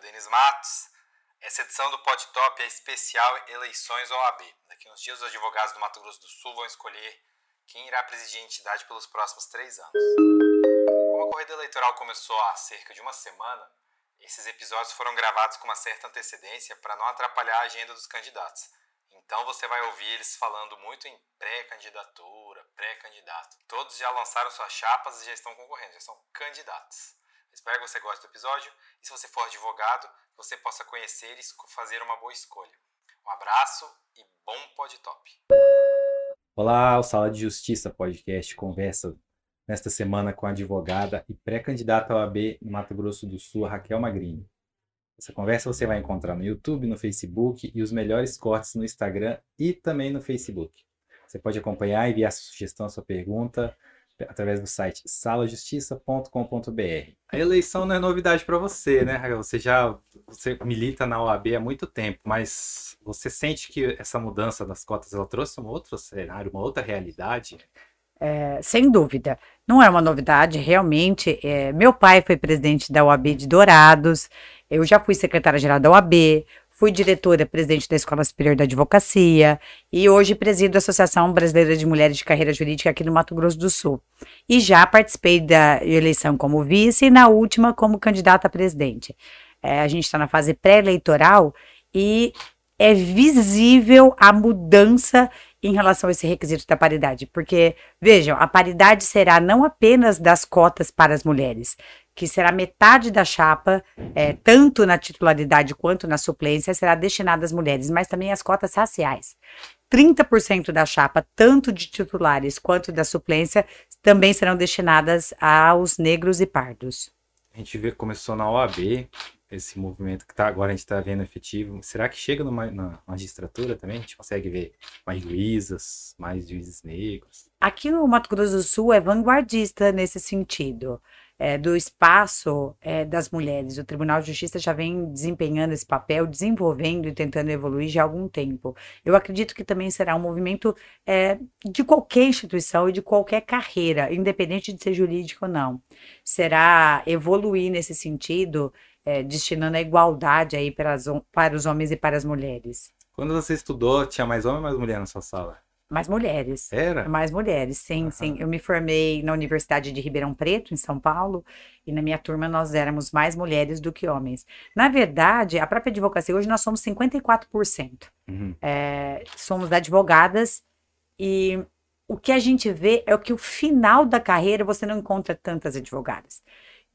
Denis Matos. Essa edição do Pod Top é especial Eleições OAB. Daqui uns dias, os advogados do Mato Grosso do Sul vão escolher quem irá presidir a entidade pelos próximos três anos. Como a corrida eleitoral começou há cerca de uma semana, esses episódios foram gravados com uma certa antecedência para não atrapalhar a agenda dos candidatos. Então você vai ouvir eles falando muito em pré-candidatura, pré-candidato. Todos já lançaram suas chapas e já estão concorrendo, já são candidatos. Espero que você goste do episódio e se você for advogado, você possa conhecer e fazer uma boa escolha. Um abraço e bom pod top. Olá, o Sala de Justiça Podcast conversa nesta semana com a advogada e pré-candidata ao AB no Mato Grosso do Sul, Raquel Magrini. Essa conversa você vai encontrar no YouTube, no Facebook e os melhores cortes no Instagram e também no Facebook. Você pode acompanhar, enviar sua sugestão, sua pergunta através do site salajustiça.com.br. A eleição não é novidade para você, né, Raquel? Você já você milita na OAB há muito tempo, mas você sente que essa mudança das cotas ela trouxe um outro cenário, uma outra realidade? É, sem dúvida. Não é uma novidade, realmente. É, meu pai foi presidente da OAB de Dourados, eu já fui secretária-geral da OAB, fui diretora, presidente da Escola Superior da Advocacia e hoje presido a Associação Brasileira de Mulheres de Carreira Jurídica aqui no Mato Grosso do Sul. E já participei da eleição como vice e na última como candidata a presidente. É, a gente está na fase pré-eleitoral e é visível a mudança em relação a esse requisito da paridade, porque vejam, a paridade será não apenas das cotas para as mulheres, que será metade da chapa, é, tanto na titularidade quanto na suplência, será destinada às mulheres, mas também as cotas raciais. 30% da chapa, tanto de titulares quanto da suplência, também serão destinadas aos negros e pardos. A gente vê que começou na OAB, esse movimento que tá, agora a gente está vendo efetivo. Será que chega numa, na magistratura também? A gente consegue ver mais juízas, mais juízes negros? Aqui no Mato Grosso do Sul é vanguardista nesse sentido é, do espaço é, das mulheres. O Tribunal de Justiça já vem desempenhando esse papel, desenvolvendo e tentando evoluir já há algum tempo. Eu acredito que também será um movimento é, de qualquer instituição e de qualquer carreira, independente de ser jurídico ou não. Será evoluir nesse sentido, é, destinando a igualdade aí para, as, para os homens e para as mulheres. Quando você estudou, tinha mais homem ou mais mulher na sua sala? Mais mulheres. Era? Mais mulheres, sim, uhum. sim. Eu me formei na Universidade de Ribeirão Preto, em São Paulo, e na minha turma nós éramos mais mulheres do que homens. Na verdade, a própria advocacia, hoje nós somos 54%. Uhum. É, somos advogadas e o que a gente vê é que o final da carreira você não encontra tantas advogadas.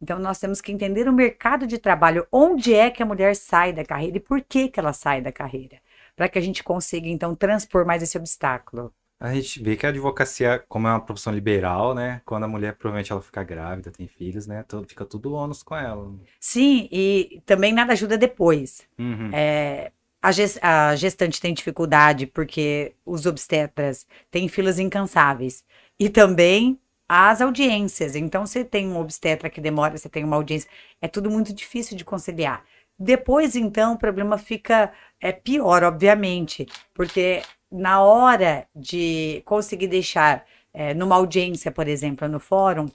Então nós temos que entender o mercado de trabalho, onde é que a mulher sai da carreira e por que que ela sai da carreira para que a gente consiga, então, transpor mais esse obstáculo? A gente vê que a advocacia, como é uma profissão liberal, né? Quando a mulher provavelmente ela fica grávida, tem filhos, né? Fica tudo ônus com ela. Sim, e também nada ajuda depois. Uhum. É, a, gest, a gestante tem dificuldade porque os obstetras têm filas incansáveis. E também as audiências. Então, você tem um obstetra que demora, você tem uma audiência. É tudo muito difícil de conciliar. Depois, então, o problema fica é, pior, obviamente, porque na hora de conseguir deixar é, numa audiência, por exemplo, no fórum,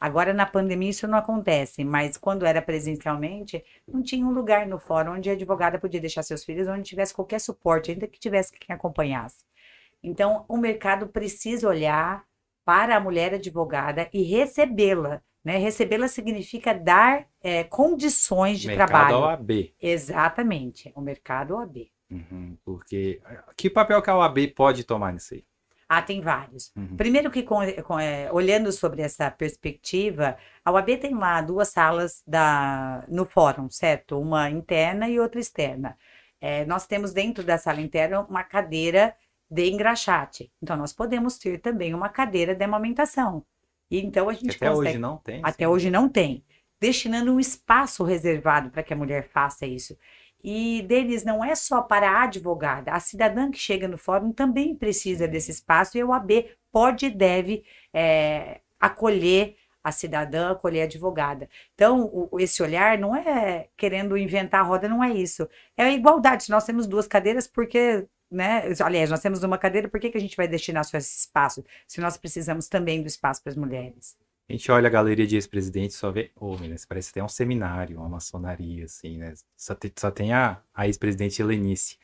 agora na pandemia isso não acontece, mas quando era presencialmente, não tinha um lugar no fórum onde a advogada podia deixar seus filhos, onde tivesse qualquer suporte, ainda que tivesse quem acompanhasse. Então, o mercado precisa olhar para a mulher advogada e recebê-la né? Recebê-la significa dar é, condições de mercado trabalho. OAB. Exatamente, o mercado OAB. Uhum, porque que papel que a OAB pode tomar nisso aí? Ah, tem vários. Uhum. Primeiro que, com, com, é, olhando sobre essa perspectiva, a UAB tem lá duas salas da, no fórum, certo? Uma interna e outra externa. É, nós temos dentro da sala interna uma cadeira de engraxate. Então, nós podemos ter também uma cadeira de amamentação. E então a gente até consegue, hoje não tem. Até sim. hoje não tem. Destinando um espaço reservado para que a mulher faça isso. E deles não é só para a advogada, a cidadã que chega no fórum também precisa desse espaço e o AB pode e deve é, acolher a cidadã, acolher a advogada. Então, o, esse olhar não é querendo inventar a roda, não é isso. É a igualdade. Se nós temos duas cadeiras, porque né? Aliás, nós temos uma cadeira, por que, que a gente vai destinar só esse espaço? Se nós precisamos também do espaço para as mulheres. A gente olha a galeria de ex-presidentes só vê homens, parece até um seminário, uma maçonaria, assim, né? Só tem, só tem a, a ex-presidente Helenice.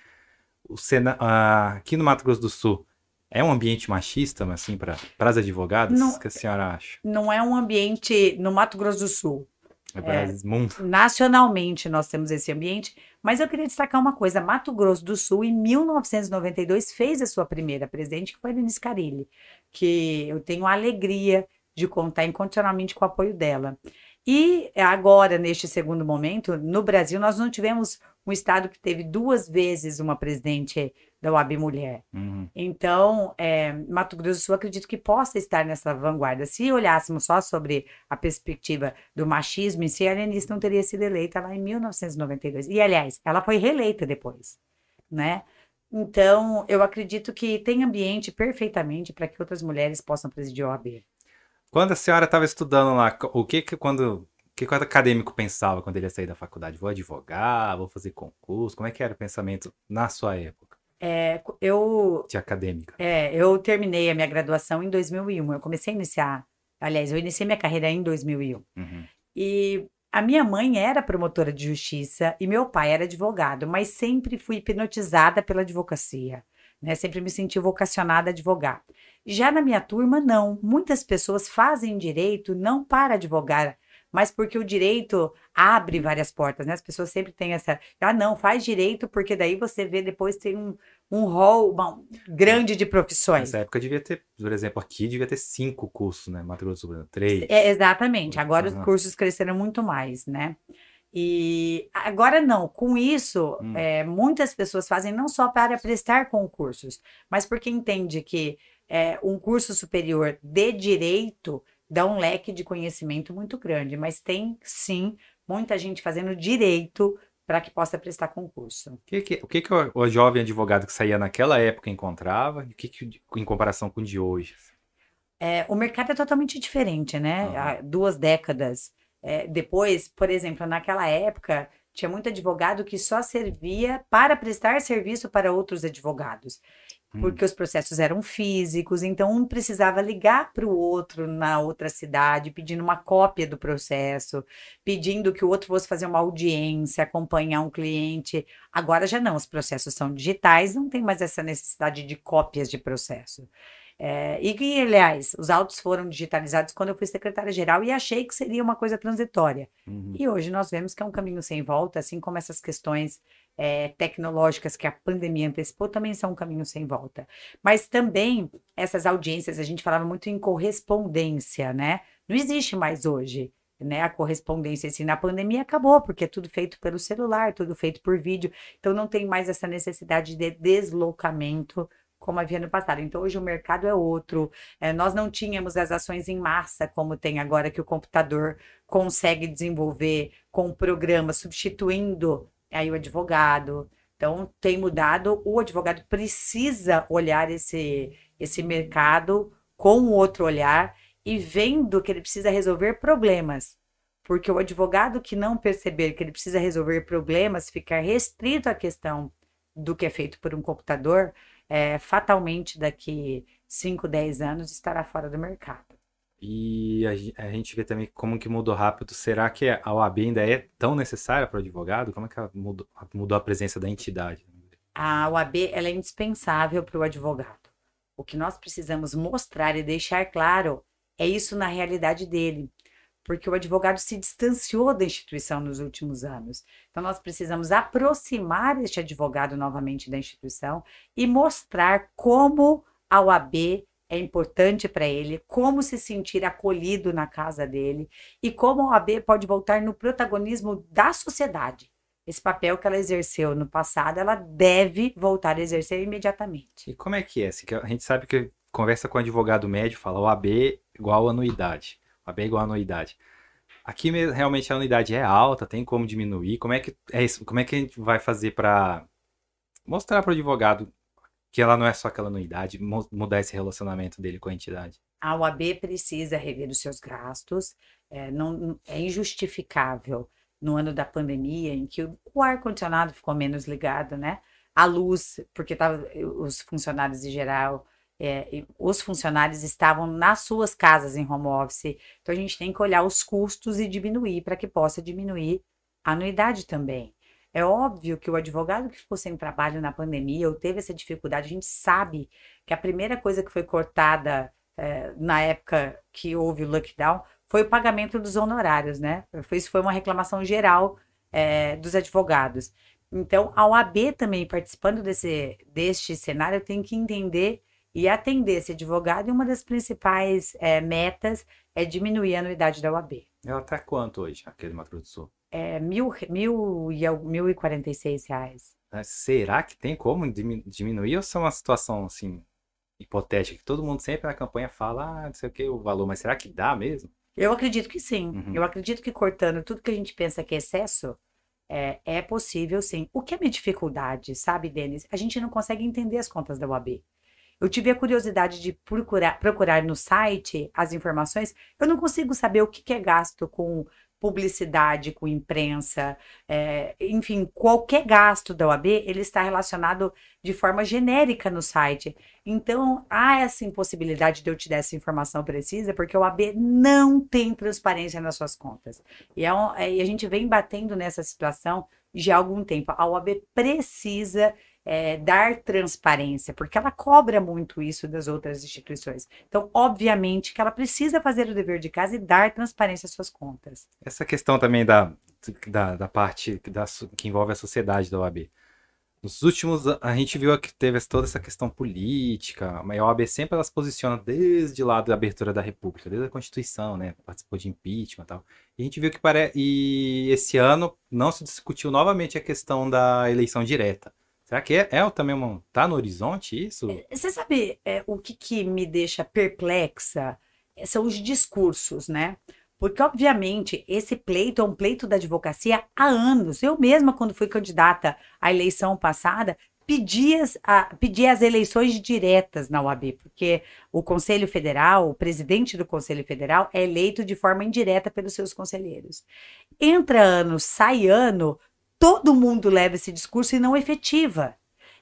O Sena, a, aqui no Mato Grosso do Sul, é um ambiente machista, mas assim, para as advogadas? O que a senhora acha? Não é um ambiente no Mato Grosso do Sul. É para mundo. Nacionalmente nós temos esse ambiente, mas eu queria destacar uma coisa: Mato Grosso do Sul, em 1992, fez a sua primeira presidente, que foi a Denise Carilli, que eu tenho a alegria de contar incondicionalmente com o apoio dela. E agora, neste segundo momento, no Brasil, nós não tivemos um estado que teve duas vezes uma presidente da UAB mulher. Uhum. Então, é, Mato Grosso do Sul, acredito que possa estar nessa vanguarda. Se olhássemos só sobre a perspectiva do machismo em si, a Lenice não teria sido eleita lá em 1992. E, aliás, ela foi reeleita depois, né? Então, eu acredito que tem ambiente perfeitamente para que outras mulheres possam presidir a OAB. Quando a senhora estava estudando lá, o que que quando o que que o acadêmico pensava quando ele ia sair da faculdade? Vou advogar, vou fazer concurso? Como é que era o pensamento na sua época É, eu de acadêmica? É, eu terminei a minha graduação em 2001. Eu comecei a iniciar, aliás, eu iniciei minha carreira em 2001. Uhum. E a minha mãe era promotora de justiça e meu pai era advogado, mas sempre fui hipnotizada pela advocacia, né? Sempre me senti vocacionada a advogar. Já na minha turma, não. Muitas pessoas fazem direito não para advogar, mas porque o direito abre várias portas, né? As pessoas sempre têm essa, ah, não, faz direito porque daí você vê depois tem um, um rol uma- grande de profissões. Nessa época devia ter, por exemplo, aqui devia ter cinco cursos, né? Mato Grosso do Sul, três. É, exatamente. Agora os cursos cresceram muito mais, né? E agora não, com isso, Hum. é, muitas pessoas fazem não só para prestar concursos, mas porque entende que é, um curso superior de direito dá um leque de conhecimento muito grande, mas tem sim muita gente fazendo direito para que possa prestar concurso. O que que, o, que que o, o jovem advogado que saía naquela época encontrava? O que que em comparação com o de hoje? É, o mercado é totalmente diferente, né? Aham. Há duas décadas é, depois, por exemplo, naquela época, tinha muito advogado que só servia para prestar serviço para outros advogados. Porque os processos eram físicos, então um precisava ligar para o outro na outra cidade, pedindo uma cópia do processo, pedindo que o outro fosse fazer uma audiência, acompanhar um cliente. Agora já não, os processos são digitais, não tem mais essa necessidade de cópias de processo. É, e que, aliás, os autos foram digitalizados quando eu fui secretária-geral e achei que seria uma coisa transitória. Uhum. E hoje nós vemos que é um caminho sem volta, assim como essas questões é, tecnológicas que a pandemia antecipou também são um caminho sem volta. Mas também essas audiências, a gente falava muito em correspondência, né? Não existe mais hoje. Né, a correspondência assim, na pandemia acabou, porque é tudo feito pelo celular, tudo feito por vídeo, então não tem mais essa necessidade de deslocamento como havia no passado. Então, hoje o mercado é outro. É, nós não tínhamos as ações em massa como tem agora, que o computador consegue desenvolver com o programa, substituindo aí o advogado. Então, tem mudado. O advogado precisa olhar esse, esse mercado com outro olhar e vendo que ele precisa resolver problemas. Porque o advogado que não perceber que ele precisa resolver problemas, ficar restrito à questão do que é feito por um computador, é, fatalmente daqui 5, 10 anos estará fora do mercado. E a, a gente vê também como que mudou rápido. Será que a OAB ainda é tão necessária para o advogado? Como é que mudou, mudou a presença da entidade? A OAB ela é indispensável para o advogado. O que nós precisamos mostrar e deixar claro é isso na realidade dele, porque o advogado se distanciou da instituição nos últimos anos. Então nós precisamos aproximar este advogado novamente da instituição e mostrar como a OAB é importante para ele, como se sentir acolhido na casa dele e como a OAB pode voltar no protagonismo da sociedade. Esse papel que ela exerceu no passado, ela deve voltar a exercer imediatamente. E como é que é? Assim, A gente sabe que conversa com o advogado médio, fala OAB igual anuidade. OAB igual anuidade. Aqui me- realmente a anuidade é alta, tem como diminuir. Como é que é isso? Como é que a gente vai fazer para mostrar para o advogado que ela não é só aquela anuidade, mu- mudar esse relacionamento dele com a entidade? A OAB precisa rever os seus gastos. É, não, é injustificável no ano da pandemia, em que o, o ar-condicionado ficou menos ligado, né? A luz, porque tava, os funcionários em geral é, os funcionários estavam nas suas casas em home office. Então a gente tem que olhar os custos e diminuir para que possa diminuir a anuidade também. É óbvio que o advogado que ficou sem trabalho na pandemia ou teve essa dificuldade, a gente sabe que a primeira coisa que foi cortada é, na época que houve o lockdown foi o pagamento dos honorários, né? Isso foi uma reclamação geral é, dos advogados. Então, a OAB também participando desse, deste cenário tem que entender e atender esse advogado, e uma das principais é, metas é diminuir a anuidade da OAB. Ela está quanto hoje, aquele do Mato Grosso do Sul? É mil, mil, e, mil e quarenta e seis reais. Será que tem como diminuir ou é uma situação assim hipotética que todo mundo sempre na campanha fala, ah, não sei o que o valor, mas será que dá mesmo? Eu acredito que sim. Uhum. Eu acredito que cortando tudo que a gente pensa que é excesso, é, é possível sim. O que é minha dificuldade, sabe, Denis? A gente não consegue entender as contas da UAB. Eu tive a curiosidade de procurar, procurar no site as informações. Eu não consigo saber o que, que é gasto com publicidade, com imprensa, é, enfim, qualquer gasto da OAB, ele está relacionado de forma genérica no site. Então, há essa impossibilidade de eu te dar essa informação precisa, porque a OAB não tem transparência nas suas contas. E, é um, é, e a gente vem batendo nessa situação já há algum tempo. A OAB precisa é, dar transparência, porque ela cobra muito isso das outras instituições. Então, obviamente que ela precisa fazer o dever de casa e dar transparência às suas contas. Essa questão também da, da, da parte da, que envolve a sociedade da OAB. Nos últimos a gente viu que teve toda essa questão política, mas a OAB sempre ela se posiciona desde lá da abertura da República, desde a Constituição, né? Participou de impeachment e tal. E a gente viu que pare... e esse ano não se discutiu novamente a questão da eleição direta. Será que é, é também uma. Tá no horizonte isso? É, você sabe é, o que, que me deixa perplexa? É, são os discursos, né? Porque, obviamente, esse pleito é um pleito da advocacia há anos. Eu mesma, quando fui candidata à eleição passada, pedi as, a, pedi as eleições diretas na UAB, porque o Conselho Federal, o presidente do Conselho Federal, é eleito de forma indireta pelos seus conselheiros. Entra ano, sai ano, todo mundo leva esse discurso e não efetiva.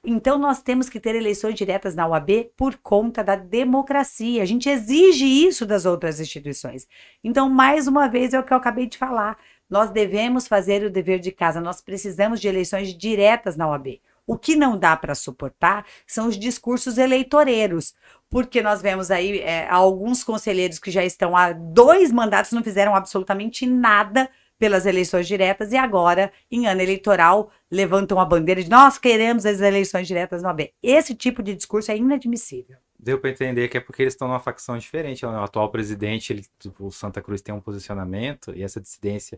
Então, nós temos que ter eleições diretas na UAB por conta da democracia. A gente exige isso das outras instituições. Então, mais uma vez, é o que eu acabei de falar. Nós devemos fazer o dever de casa. Nós precisamos de eleições diretas na UAB. O que não dá para suportar são os discursos eleitoreiros, porque nós vemos aí é, alguns conselheiros que já estão há dois mandatos não fizeram absolutamente nada pelas eleições diretas e agora, em ano eleitoral, levantam a bandeira de nós queremos as eleições diretas no AB. Esse tipo de discurso é inadmissível. Deu para entender que é porque eles estão numa facção diferente. Né? O atual presidente, ele, tipo, o Santa Cruz tem um posicionamento e essa dissidência,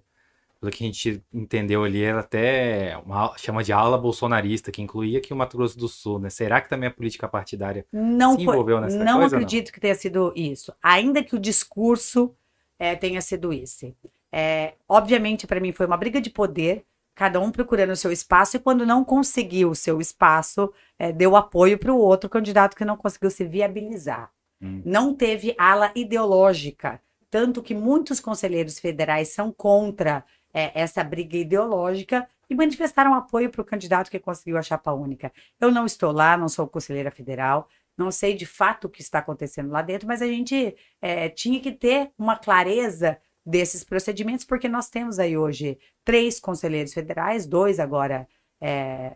pelo que a gente entendeu ali, ela até uma, chama de ala bolsonarista, que incluía aqui o Mato Grosso do Sul, né? Será que também a política partidária não se envolveu nessa não coisa? Acredito não acredito que tenha sido isso. Ainda que o discurso é, tenha sido esse. É, obviamente, para mim, foi uma briga de poder, cada um procurando o seu espaço, e quando não conseguiu o seu espaço, é, deu apoio para o outro candidato que não conseguiu se viabilizar. Hum. Não teve ala ideológica, tanto que muitos conselheiros federais são contra é, essa briga ideológica e manifestaram apoio para o candidato que conseguiu a chapa única. Eu não estou lá, não sou conselheira federal, não sei de fato o que está acontecendo lá dentro, mas a gente é, tinha que ter uma clareza desses procedimentos, porque nós temos aí hoje três conselheiros federais, dois agora é,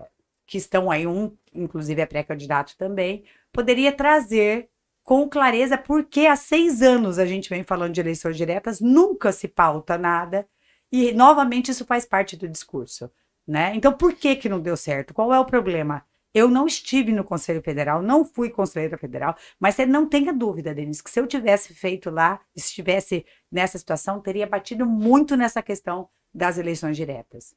que estão aí, um inclusive é pré-candidato também, poderia trazer com clareza porque há seis anos a gente vem falando de eleições diretas, nunca se pauta nada, e novamente isso faz parte do discurso. Né? Então, por que, que não deu certo? Qual é o problema? Eu não estive no Conselho Federal, não fui conselheira federal, mas você não tenha dúvida, Denise, que se eu tivesse feito lá, estivesse nessa situação, teria batido muito nessa questão das eleições diretas.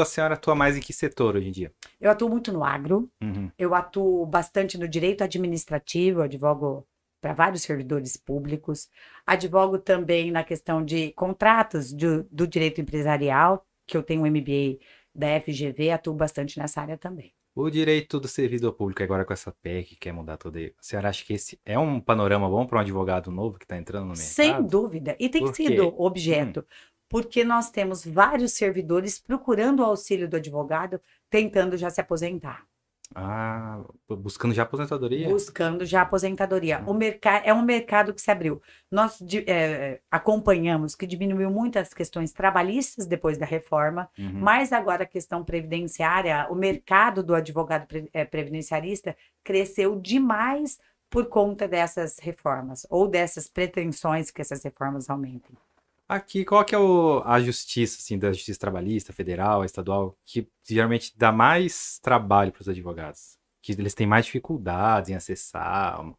A senhora atua mais em que setor hoje em dia? Eu atuo muito no agro, uhum. eu atuo bastante no direito administrativo, advogo para vários servidores públicos, advogo também na questão de contratos do direito empresarial, que eu tenho um MBA da FGV, atuo bastante nessa área também. O direito do servidor público, agora com essa PEC que quer mudar tudo aí, a senhora acha que esse é um panorama bom para um advogado novo que está entrando no mercado? Sem dúvida. E tem sido objeto. Hum. Porque nós temos vários servidores procurando o auxílio do advogado, tentando já se aposentar. Ah, buscando já aposentadoria? Buscando já aposentadoria. O mercado é um mercado que se abriu. Nós é, acompanhamos que diminuiu muitas questões trabalhistas depois da reforma, uhum. mas agora a questão previdenciária, o mercado do advogado pre, é, previdenciarista cresceu demais por conta dessas reformas ou dessas pretensões que essas reformas aumentem. Aqui, qual que é o, a justiça, assim, da justiça trabalhista, federal, estadual, que geralmente dá mais trabalho para os advogados? Que eles têm mais dificuldades em acessar um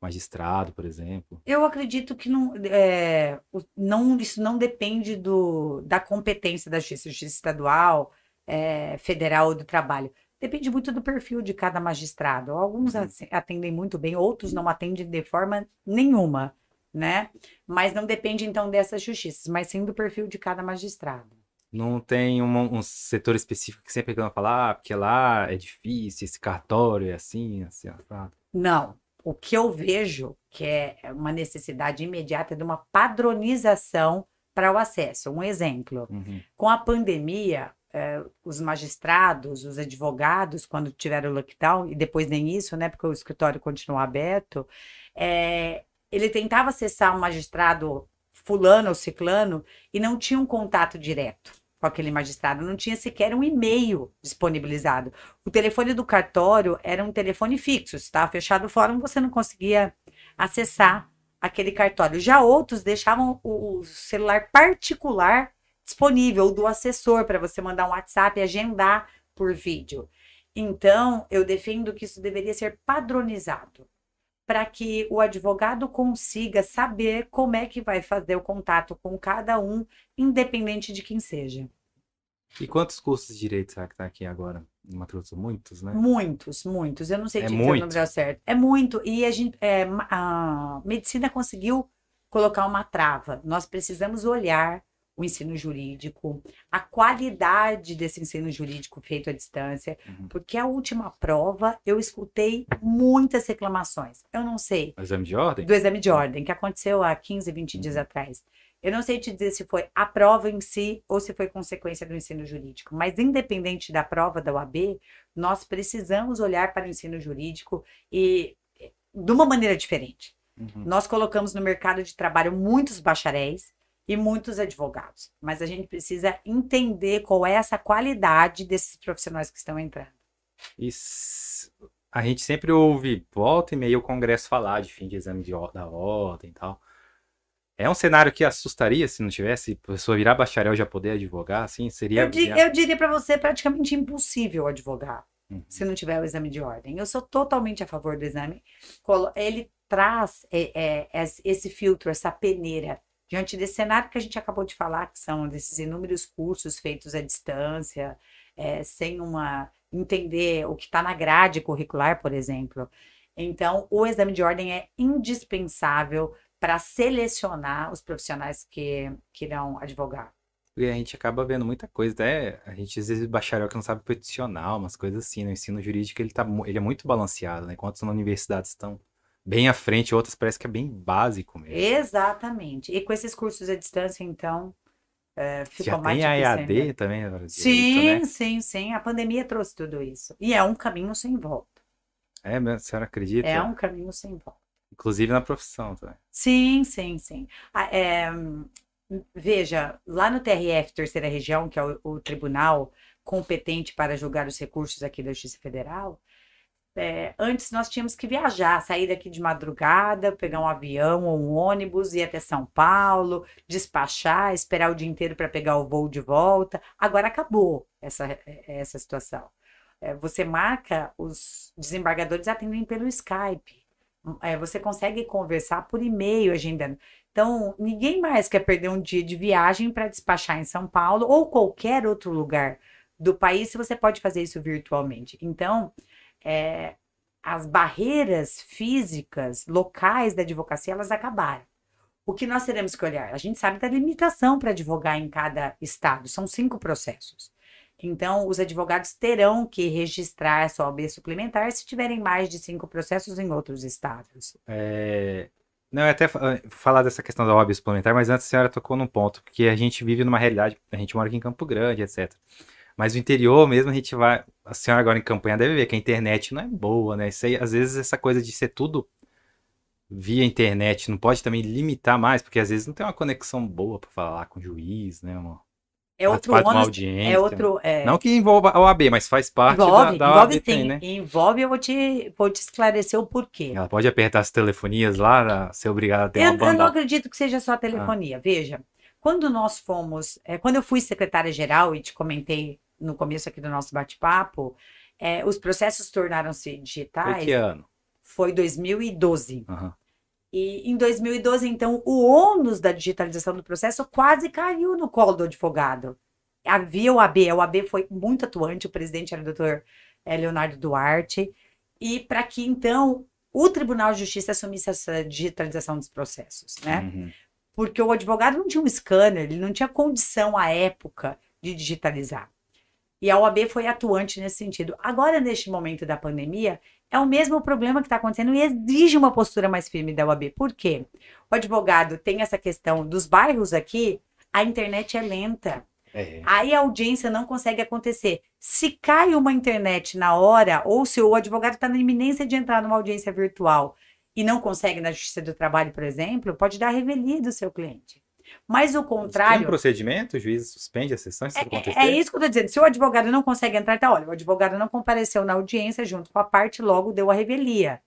magistrado, por exemplo? Eu acredito que não, é, não isso não depende do, da competência da justiça, justiça estadual, é, federal ou do trabalho. Depende muito do perfil de cada magistrado. Alguns uhum. atendem muito bem, outros não atendem de forma nenhuma, né? Mas não depende então dessas justiças, mas sim do perfil de cada magistrado. Não tem um, um setor específico que sempre vai falar, ah, porque lá é difícil, esse cartório é assim, assim, assado. Não. O que eu vejo que é uma necessidade imediata é de uma padronização para o acesso. Um exemplo: uhum. com a pandemia, eh, os magistrados, os advogados, quando tiveram o lockdown, e depois nem isso, né, porque o escritório continuou aberto, eh, ele tentava acessar um magistrado fulano ou ciclano e não tinha um contato direto com aquele magistrado, não tinha sequer um e-mail disponibilizado. O telefone do cartório era um telefone fixo, estava fechado o fórum, você não conseguia acessar aquele cartório. Já outros deixavam o celular particular disponível do assessor para você mandar um WhatsApp e agendar por vídeo. Então, eu defendo que isso deveria ser padronizado para que o advogado consiga saber como é que vai fazer o contato com cada um, independente de quem seja. E quantos cursos de direito será que está aqui agora? Em Grosso? Muitos, né? Muitos, muitos. Eu não sei é dizer muito. o número certo. É muito. E a, gente, é, a medicina conseguiu colocar uma trava. Nós precisamos olhar o ensino jurídico, a qualidade desse ensino jurídico feito à distância, uhum. porque a última prova eu escutei muitas reclamações. Eu não sei. Do exame de ordem? Do exame de ordem, que aconteceu há 15, 20 uhum. dias atrás. Eu não sei te dizer se foi a prova em si ou se foi consequência do ensino jurídico, mas independente da prova da UAB, nós precisamos olhar para o ensino jurídico e de uma maneira diferente. Uhum. Nós colocamos no mercado de trabalho muitos bacharéis, e muitos advogados. Mas a gente precisa entender qual é essa qualidade desses profissionais que estão entrando. E a gente sempre ouve, volta e meia, o Congresso falar de fim de exame de, da ordem e tal. É um cenário que assustaria se não tivesse a pessoa virar bacharel já poder advogar, assim, seria... Eu, di eu diria para você praticamente impossível advogar uhum. se não tiver o exame de ordem. Eu sou totalmente a favor do exame. Ele traz é, é, esse filtro, essa peneira diante desse cenário que a gente acabou de falar, que são desses inúmeros cursos feitos à distância, é, sem uma entender o que está na grade curricular, por exemplo. Então, o exame de ordem é indispensável para selecionar os profissionais que, que irão advogar. E a gente acaba vendo muita coisa, até a gente às vezes bacharel que não sabe peticionar, umas coisas assim, no ensino jurídico ele, tá, ele é muito balanceado, né? Enquanto na universidade estão bem à frente, outras parece que é bem básico mesmo. Exatamente. E com esses cursos à distância, então, é, ficou Já mais tem a EAD né? também? sim, direito, né? sim, sim. A pandemia trouxe tudo isso. E é um caminho sem volta. É, a senhora acredita? É um caminho sem volta. Inclusive na profissão também. Sim, sim, sim. É, veja, lá no TRF, Terceira Região, que é o, o tribunal competente para julgar os recursos aqui da Justiça Federal, é, antes nós tínhamos que viajar, sair daqui de madrugada, pegar um avião ou um ônibus, ir até São Paulo, despachar, esperar o dia inteiro para pegar o voo de volta. Agora acabou essa, essa situação. É, você marca, os desembargadores atendem pelo Skype. É, você consegue conversar por e-mail agendando. Então, ninguém mais quer perder um dia de viagem para despachar em São Paulo ou qualquer outro lugar do país se você pode fazer isso virtualmente. Então, é, as barreiras físicas, locais da advocacia, elas acabaram. O que nós teremos que olhar? A gente sabe da limitação para advogar em cada estado, são cinco processos. Então, os advogados terão que registrar sua OAB suplementar se tiverem mais de cinco processos em outros estados. É... Não, eu até falar dessa questão da OAB suplementar, mas antes a senhora tocou num ponto, porque a gente vive numa realidade, a gente mora aqui em Campo Grande, etc. Mas no interior mesmo a gente vai. A senhora agora em campanha deve ver que a internet não é boa, né? Isso aí, às vezes, essa coisa de ser tudo via internet não pode também limitar mais, porque às vezes não tem uma conexão boa para falar com o juiz, né? Uma, É outro participar de uma ônus, audiência. é outro... É, Não que envolva a OAB, mas faz parte envolve, da, da envolve OAB, sim. tem, né? Envolve, eu vou te, vou te esclarecer o porquê. Ela pode apertar as telefonias lá, ser obrigada a ter Eu, uma eu não banda. Ah. acredito que seja só a telefonia. Veja, quando nós fomos, é, quando eu fui secretária-geral e te comentei no começo aqui do nosso bate-papo, é, os processos tornaram-se Foi digitais. que ano? Foi 2012. Aham. E em 2012, então, o ônus da digitalização do processo quase caiu no colo do advogado. Havia o AB, o AB foi muito atuante, o presidente era o doutor eh, Leonardo Duarte, e para que, então, o Tribunal de Justiça assumisse essa digitalização dos processos, né? Uhum. Porque o advogado não tinha um scanner, ele não tinha condição à época de digitalizar. E a OAB foi atuante nesse sentido. Agora, neste momento da pandemia, é o mesmo problema que está acontecendo e exige uma postura mais firme da OAB. Por quê? O advogado tem essa questão dos bairros aqui, a internet é lenta. É. Aí a audiência não consegue acontecer. Se cai uma internet na hora, ou se o advogado está na iminência de entrar numa audiência virtual e não consegue na Justiça do Trabalho, por exemplo, pode dar revelia do seu cliente. Mas o Tem um contrário. procedimento, o juiz suspende a sessão, se isso acontecer? É, é isso que eu tô dizendo. Se o advogado não consegue entrar, então, olha, o advogado não compareceu na audiência junto com a parte, logo deu a revelia.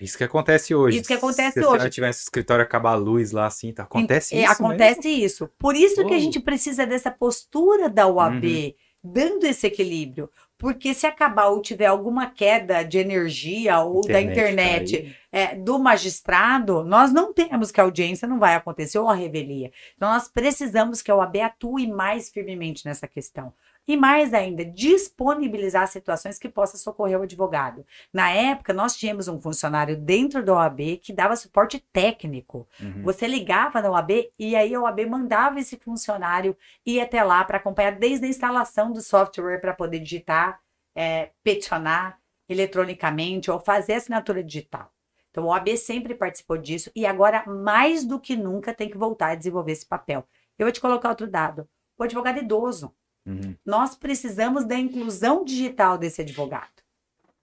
Isso que acontece hoje. Isso que acontece Se hoje. tivesse escritório acabar a luz lá assim, tá? acontece É, isso Acontece isso. Por isso que a gente precisa dessa postura da OAB, Uhum. Dando esse equilíbrio. Porque se acabar ou tiver alguma queda de energia ou mesmo? da internet caiu. é, do magistrado, nós não temos que a audiência não vai acontecer ou a revelia. Então, nós precisamos que a OAB atue mais firmemente nessa questão. E mais ainda, disponibilizar situações que possa socorrer o advogado. Na época, nós tínhamos um funcionário dentro da OAB que dava suporte técnico. Uhum. Você ligava na OAB e aí a OAB mandava esse funcionário ir até lá para acompanhar desde a instalação do software para poder digitar, é, peticionar eletronicamente ou fazer assinatura digital. Então, a OAB sempre participou disso e agora, mais do que nunca, tem que voltar a desenvolver esse papel. Eu vou te colocar outro dado. O advogado idoso. Uhum. Nós precisamos da inclusão digital desse advogado.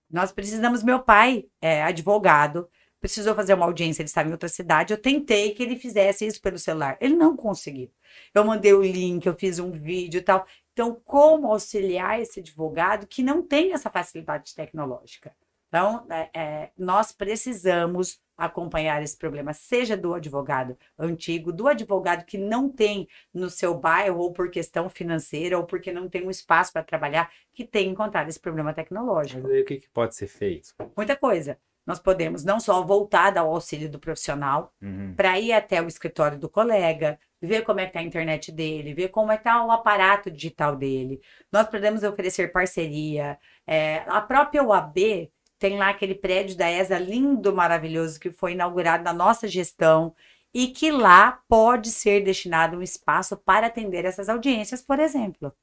Nós precisamos, meu pai é advogado, precisou fazer uma audiência, ele estava em outra cidade. Eu tentei que ele fizesse isso pelo celular. Ele não conseguiu. Eu mandei o link, eu fiz um vídeo e tal. Então, como auxiliar esse advogado que não tem essa facilidade tecnológica? Então, é, é, nós precisamos acompanhar esse problema, seja do advogado antigo, do advogado que não tem no seu bairro, ou por questão financeira, ou porque não tem um espaço para trabalhar, que tem encontrado esse problema tecnológico. Mas aí o que, que pode ser feito? Muita coisa. Nós podemos não só voltar ao auxílio do profissional, Uhum. para ir até o escritório do colega, ver como é que está a internet dele, ver como é que está o aparato digital dele. Nós podemos oferecer parceria. É, a própria UAB tem lá aquele prédio da ESA lindo, maravilhoso, que foi inaugurado na nossa gestão e que lá pode ser destinado um espaço para atender essas audiências, por exemplo.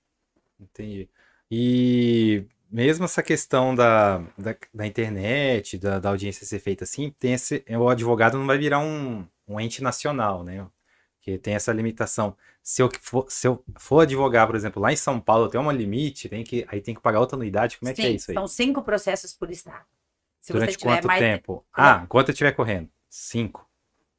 Entendi. E mesmo essa questão da, da, da internet, da, da audiência ser feita assim, tem esse, o advogado não vai virar um, um ente nacional, né? Que tem essa limitação. Se eu for, se eu for advogar, por exemplo, lá em São Paulo, tem uma limite, tem que, aí tem que pagar outra anuidade. Como é que é Sim, isso aí? São cinco processos por estado. Se Durante você tiver quanto mais tempo? Ah, enquanto eu estiver correndo. Cinco.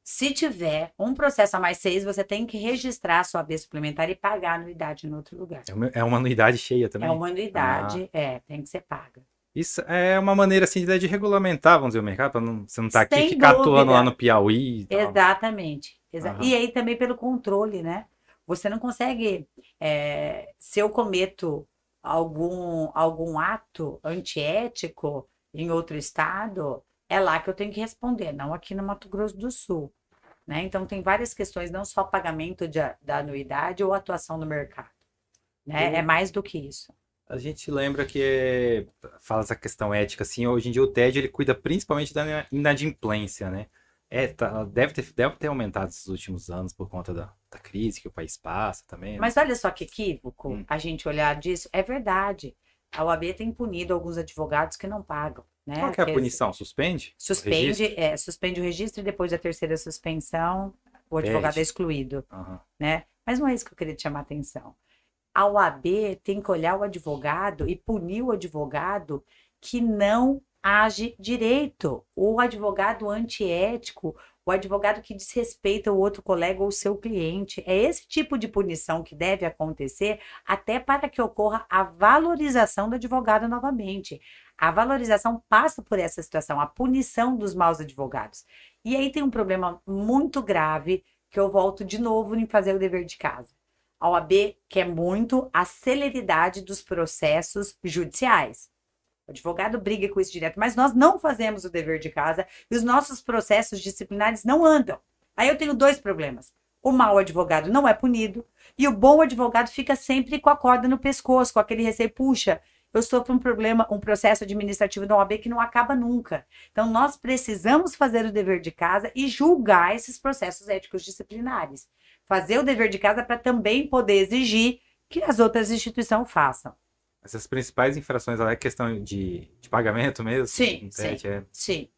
Se tiver um processo a mais seis, você tem que registrar a sua B suplementar e pagar a anuidade em outro lugar. É uma- É anuidade cheia também. É uma anuidade, é, tem que ser paga. Isso é uma maneira assim de, de regulamentar, vamos dizer, o mercado, para não, você não estar aqui e Sem ficar atuando lá no Piauí. Exatamente. Aham. E aí também pelo controle, né? Você não consegue. é, se eu cometo algum, algum ato antiético em outro estado, é lá que eu tenho que responder, não aqui no Mato Grosso do Sul. Né? Então, tem várias questões, não só pagamento de da anuidade ou atuação no mercado. Né? É mais do que isso. A gente lembra que fala essa questão ética, assim, hoje em dia o TED ele cuida principalmente da inadimplência, né? É, tá- deve ter, deve ter aumentado esses últimos anos por conta da, da crise que o país passa também. né? Mas olha só que equívoco Hum. a gente olhar disso. É verdade. A OAB tem punido alguns advogados que não pagam. Né? Qual que é a punição? Suspende? o Suspende, registro? é, suspende o registro e depois da terceira suspensão, o advogado Pede. é excluído. Aham. né? Mas não é isso que eu queria te chamar a atenção. a OAB tem que olhar o advogado e punir o advogado que não age direito. O advogado antiético, o advogado que desrespeita o outro colega ou seu cliente. É esse tipo de punição que deve acontecer até para que ocorra a valorização do advogado novamente. A valorização passa por essa situação, a punição dos maus advogados. E aí tem um problema muito grave que eu volto de novo em fazer o dever de casa. A OAB quer muito a celeridade dos processos judiciais. O advogado briga com isso direto, mas nós não fazemos o dever de casa e os nossos processos disciplinares não andam. Aí eu tenho dois problemas. O mau advogado não é punido e o bom advogado fica sempre com a corda no pescoço, com aquele receio, puxa, eu sofro um problema, um processo administrativo da OAB que não acaba nunca. Então, nós precisamos fazer o dever de casa e julgar esses processos éticos disciplinares. Fazer o dever de casa para também poder exigir que as outras instituições façam. Essas principais infrações é questão de, de pagamento mesmo? Sim, sim, é... sim.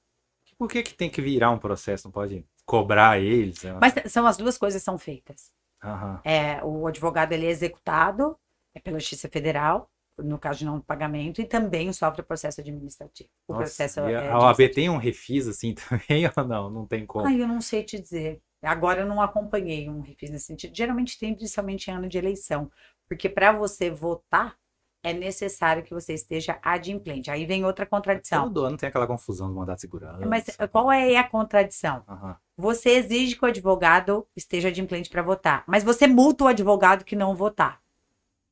Por que, que tem que virar um processo? Não pode cobrar eles? Né? Mas são as duas coisas são feitas. Uhum. É, o advogado ele é executado é pela Justiça Federal, no caso de não pagamento, e também sofre o processo administrativo. O Nossa, processo a, é a OAB tem um refis assim também ou não? Não tem como? Ai, eu não sei te dizer. Agora eu não acompanhei um refis nesse sentido. Geralmente tem, principalmente em ano de eleição. Porque para você votar, é necessário que você esteja adimplente. Aí vem outra contradição. Todo ano tem aquela confusão do mandato de segurança. Mas qual é a contradição? Uhum. Você exige que o advogado esteja adimplente para votar, mas você multa o advogado que não votar.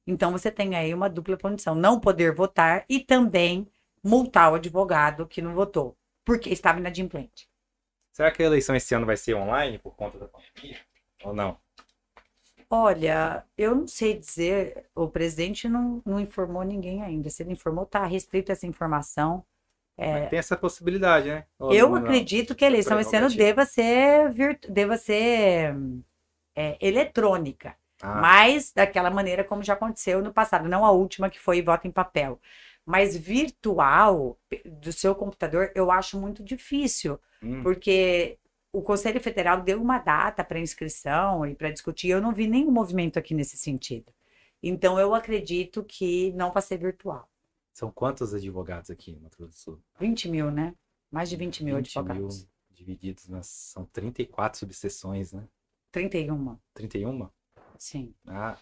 Então você tem aí uma dupla punição, não poder votar e também multar o advogado que não votou, porque estava inadimplente. Será que a eleição esse ano vai ser online por conta da pandemia? Ou não? Olha, eu não sei dizer, o presidente não, não informou ninguém ainda. Se ele informou, está restrita essa informação. É, tem essa possibilidade, né? Ou eu acredito que a eleição esse ano deva ser, virtu... deva ser é, eletrônica. Ah. Mas daquela maneira como já aconteceu no passado, não a última que foi voto em papel. Mas virtual, do seu computador, eu acho muito difícil, hum. porque o Conselho Federal deu uma data para inscrição e para discutir. Eu não vi nenhum movimento aqui nesse sentido. Então, eu acredito que não vai ser virtual. São quantos advogados aqui no Mato Grosso do Sul? 20 mil, né? Mais de 20 mil 20 advogados. Mil divididos nas. São 34 subseções, né? 31. 31? Sim. Ah,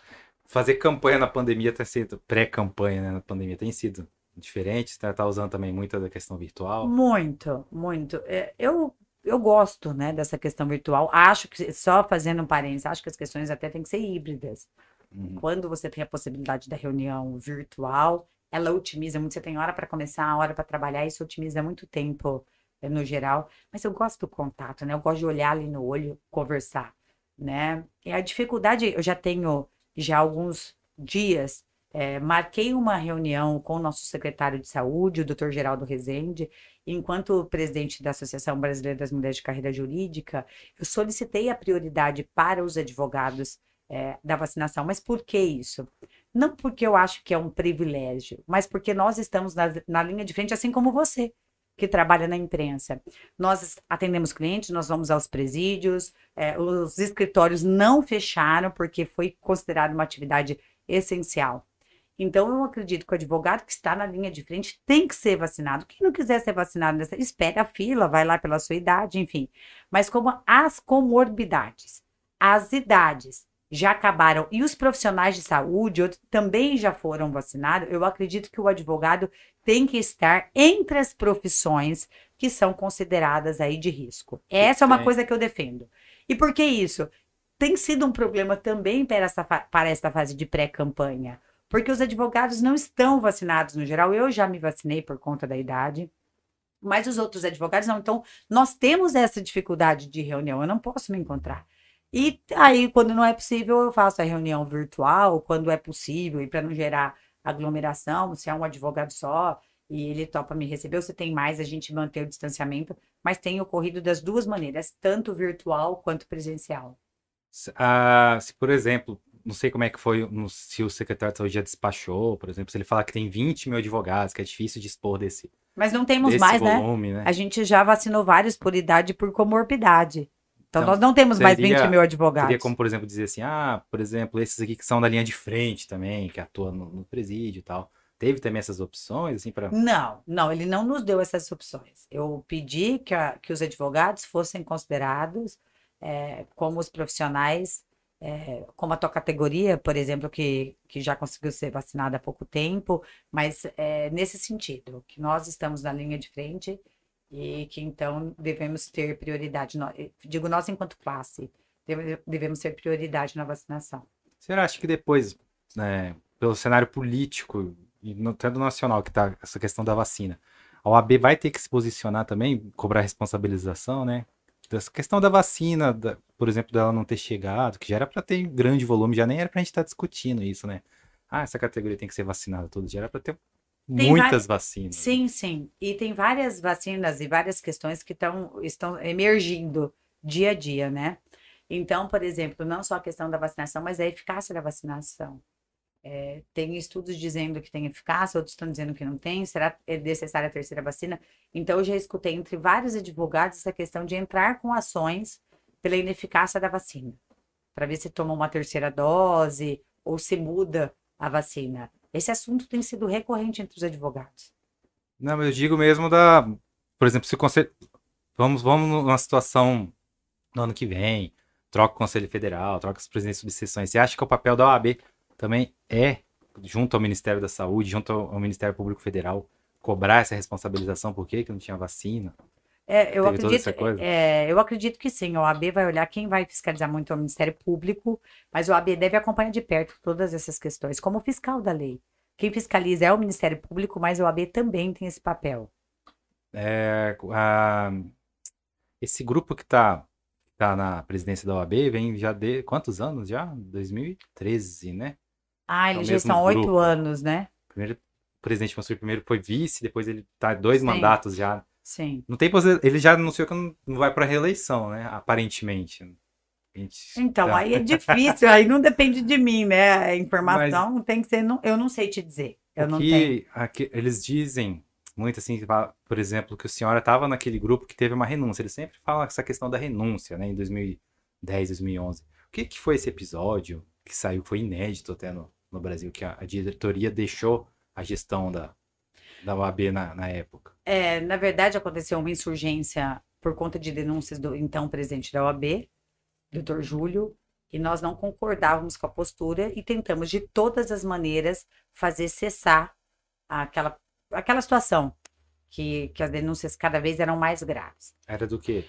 fazer campanha na pandemia tem sido pré-campanha né, na pandemia tem sido diferente. Está tá usando também muito da questão virtual? Muito, muito. É, eu eu gosto, né, dessa questão virtual. Acho que, só fazendo um parênteses, acho que as questões até têm que ser híbridas. Uhum. Quando você tem a possibilidade da reunião virtual, ela otimiza muito. Você tem hora para começar, hora para trabalhar, isso otimiza muito tempo eh, no geral. Mas eu gosto do contato, né? Eu gosto de olhar ali no olho, conversar né? E a dificuldade, eu já tenho já alguns dias, é, marquei uma reunião com o nosso secretário de saúde, o doutor Geraldo Rezende, enquanto presidente da Associação Brasileira das Mulheres de Carreira Jurídica, eu solicitei a prioridade para os advogados é, da vacinação. Mas por que isso? Não porque eu acho que é um privilégio, mas porque nós estamos na, na linha de frente, assim como você que trabalha na imprensa. Nós atendemos clientes, nós vamos aos presídios, é, os escritórios não fecharam porque foi considerado uma atividade essencial. Então, eu acredito que o advogado que está na linha de frente tem que ser vacinado. Quem não quiser ser vacinado, espere a fila, vai lá pela sua idade, enfim. Mas como as comorbidades, as idades já acabaram e os profissionais de saúde também já foram vacinados, eu acredito que o advogado tem que estar entre as profissões que são consideradas aí de risco. Essa é uma coisa que eu defendo. E por que isso? Tem sido um problema também para essa, para esta fase de pré-campanha, porque os advogados não estão vacinados no geral. Eu já me vacinei por conta da idade, mas os outros advogados não. Então, nós temos essa dificuldade de reunião. Eu não posso me encontrar. E aí, quando não é possível, eu faço a reunião virtual, quando é possível, e para não gerar aglomeração, se é um advogado só e ele topa me receber, você tem mais, a gente mantém o distanciamento, mas tem ocorrido das duas maneiras, tanto virtual quanto presencial. Ah, se, por exemplo, não sei como é que foi, se o secretário de saúde já despachou, por exemplo, se ele falar que tem 20 mil advogados, que é difícil de expor desse. Mas não temos mais, né? volume, né? A gente já vacinou vários por idade e por comorbidade. Então, nós não temos mais 20 mil advogados. Seria como, por exemplo, dizer assim, ah, por exemplo, esses aqui que são da linha de frente também, que atuam no, no presídio e tal. Teve também essas opções, assim, para... Não, não, ele não nos deu essas opções. Eu pedi que, a, que os advogados fossem considerados é, como os profissionais, é, como a tua categoria, por exemplo, que, que já conseguiu ser vacinada há pouco tempo, mas é, nesse sentido, que nós estamos na linha de frente e que então devemos ter prioridade, digo nós enquanto classe, devemos ter prioridade na vacinação. Você acha que depois, né, pelo cenário político e no, nacional que está essa questão da vacina, a OAB vai ter que se posicionar também, cobrar responsabilização, né? Dessa questão da vacina, da, por exemplo, dela não ter chegado, que já era para ter grande volume, já nem era para a gente estar tá discutindo isso, né? Ah, essa categoria tem que ser vacinada todo dia, era para ter tem muitas vacinas. Sim, sim. E tem várias vacinas e várias questões que tão, estão emergindo dia a dia, né? Então, por exemplo, não só a questão da vacinação, mas a eficácia da vacinação. É, tem estudos dizendo que tem eficácia, outros estão dizendo que não tem. Será é necessária a terceira vacina? Então, eu já escutei entre vários advogados essa questão de entrar com ações pela ineficácia da vacina, para ver se toma uma terceira dose ou se muda a vacina. Esse assunto tem sido recorrente entre os advogados. Não, mas eu digo mesmo da, por exemplo, se o conselho, vamos, vamos numa situação no ano que vem, troca o Conselho Federal, troca os presidentes de subseções. Você acha que o papel da OAB também é, junto ao Ministério da Saúde, junto ao Ministério Público Federal, cobrar essa responsabilização por que não tinha vacina? É, eu, acredito, é, eu acredito que sim. O AB vai olhar quem vai fiscalizar muito é o Ministério Público, mas o AB deve acompanhar de perto todas essas questões, como fiscal da lei. Quem fiscaliza é o Ministério Público, mas o AB também tem esse papel. É, a, esse grupo que está tá na presidência da OAB vem já de quantos anos já? 2013, né? Ah, eles é já estão oito anos, né? Primeiro, presidente Mansur primeiro foi vice, depois ele tá dois Sim. mandatos já. Sim. Não tem ele já anunciou que não, não vai para reeleição, né? Aparentemente. Então, tá. aí é difícil, aí não depende de mim, né? A informação Mas, tem que ser, não, eu não sei te dizer. Eu não tenho. Aqui, eles dizem muito assim, por exemplo, que o senhora estava naquele grupo que teve uma renúncia. Eles sempre falam essa questão da renúncia, né? Em 2010, 2011. O que, que foi esse episódio que saiu, foi inédito até no, no Brasil, que a, a diretoria deixou a gestão da, da OAB na, na época? É, na verdade, aconteceu uma insurgência por conta de denúncias do então presidente da OAB, doutor Júlio, e nós não concordávamos com a postura e tentamos de todas as maneiras fazer cessar aquela, aquela situação que, que as denúncias cada vez eram mais graves. Era do quê?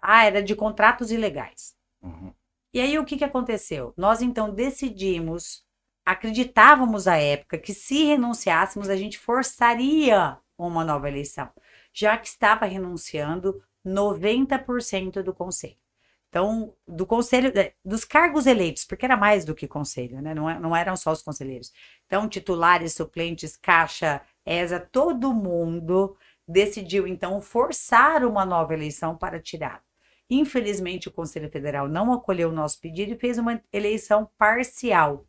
Ah, era de contratos ilegais. Uhum. E aí o que, que aconteceu? Nós então decidimos, acreditávamos à época que se renunciássemos a gente forçaria uma nova eleição, já que estava renunciando 90% do conselho. Então, do conselho, é, dos cargos eleitos, porque era mais do que conselho, né? Não, é, não eram só os conselheiros. Então, titulares, suplentes, caixa, ESA, todo mundo decidiu, então, forçar uma nova eleição para tirar. Infelizmente, o Conselho Federal não acolheu o nosso pedido e fez uma eleição parcial,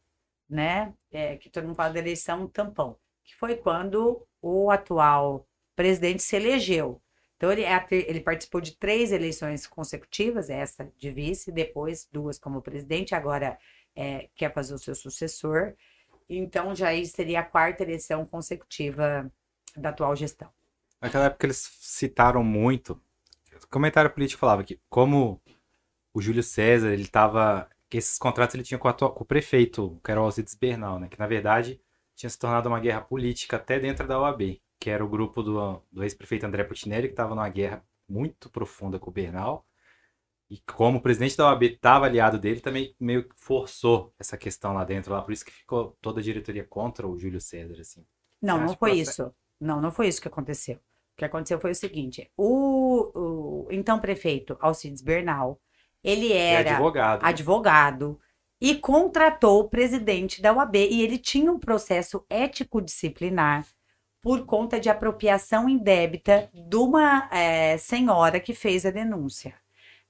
né? É, que todo mundo fala da eleição tampão, que foi quando o atual presidente se elegeu. Então, ele, é ele participou de três eleições consecutivas, essa de vice, depois duas como presidente, agora é, quer fazer o seu sucessor. Então, já seria a quarta eleição consecutiva da atual gestão. Naquela época, eles citaram muito. O comentário político falava que, como o Júlio César, ele estava. Que esses contratos ele tinha com, com o prefeito, que era o Alcides Bernal, né? Que, na verdade, tinha se tornado uma guerra política até dentro da OAB que era o grupo do, do ex-prefeito André Putinelli, que estava numa guerra muito profunda com o Bernal. E como o presidente da OAB estava aliado dele, também meio que forçou essa questão lá dentro, lá, por isso que ficou toda a diretoria contra o Júlio César, assim. Não, não foi isso. Não, não foi isso que aconteceu. O que aconteceu foi o seguinte: o, o então prefeito Alcides Bernal, ele era advogado. advogado e contratou o presidente da UAB e ele tinha um processo ético disciplinar por conta de apropriação indébita de uma é, senhora que fez a denúncia.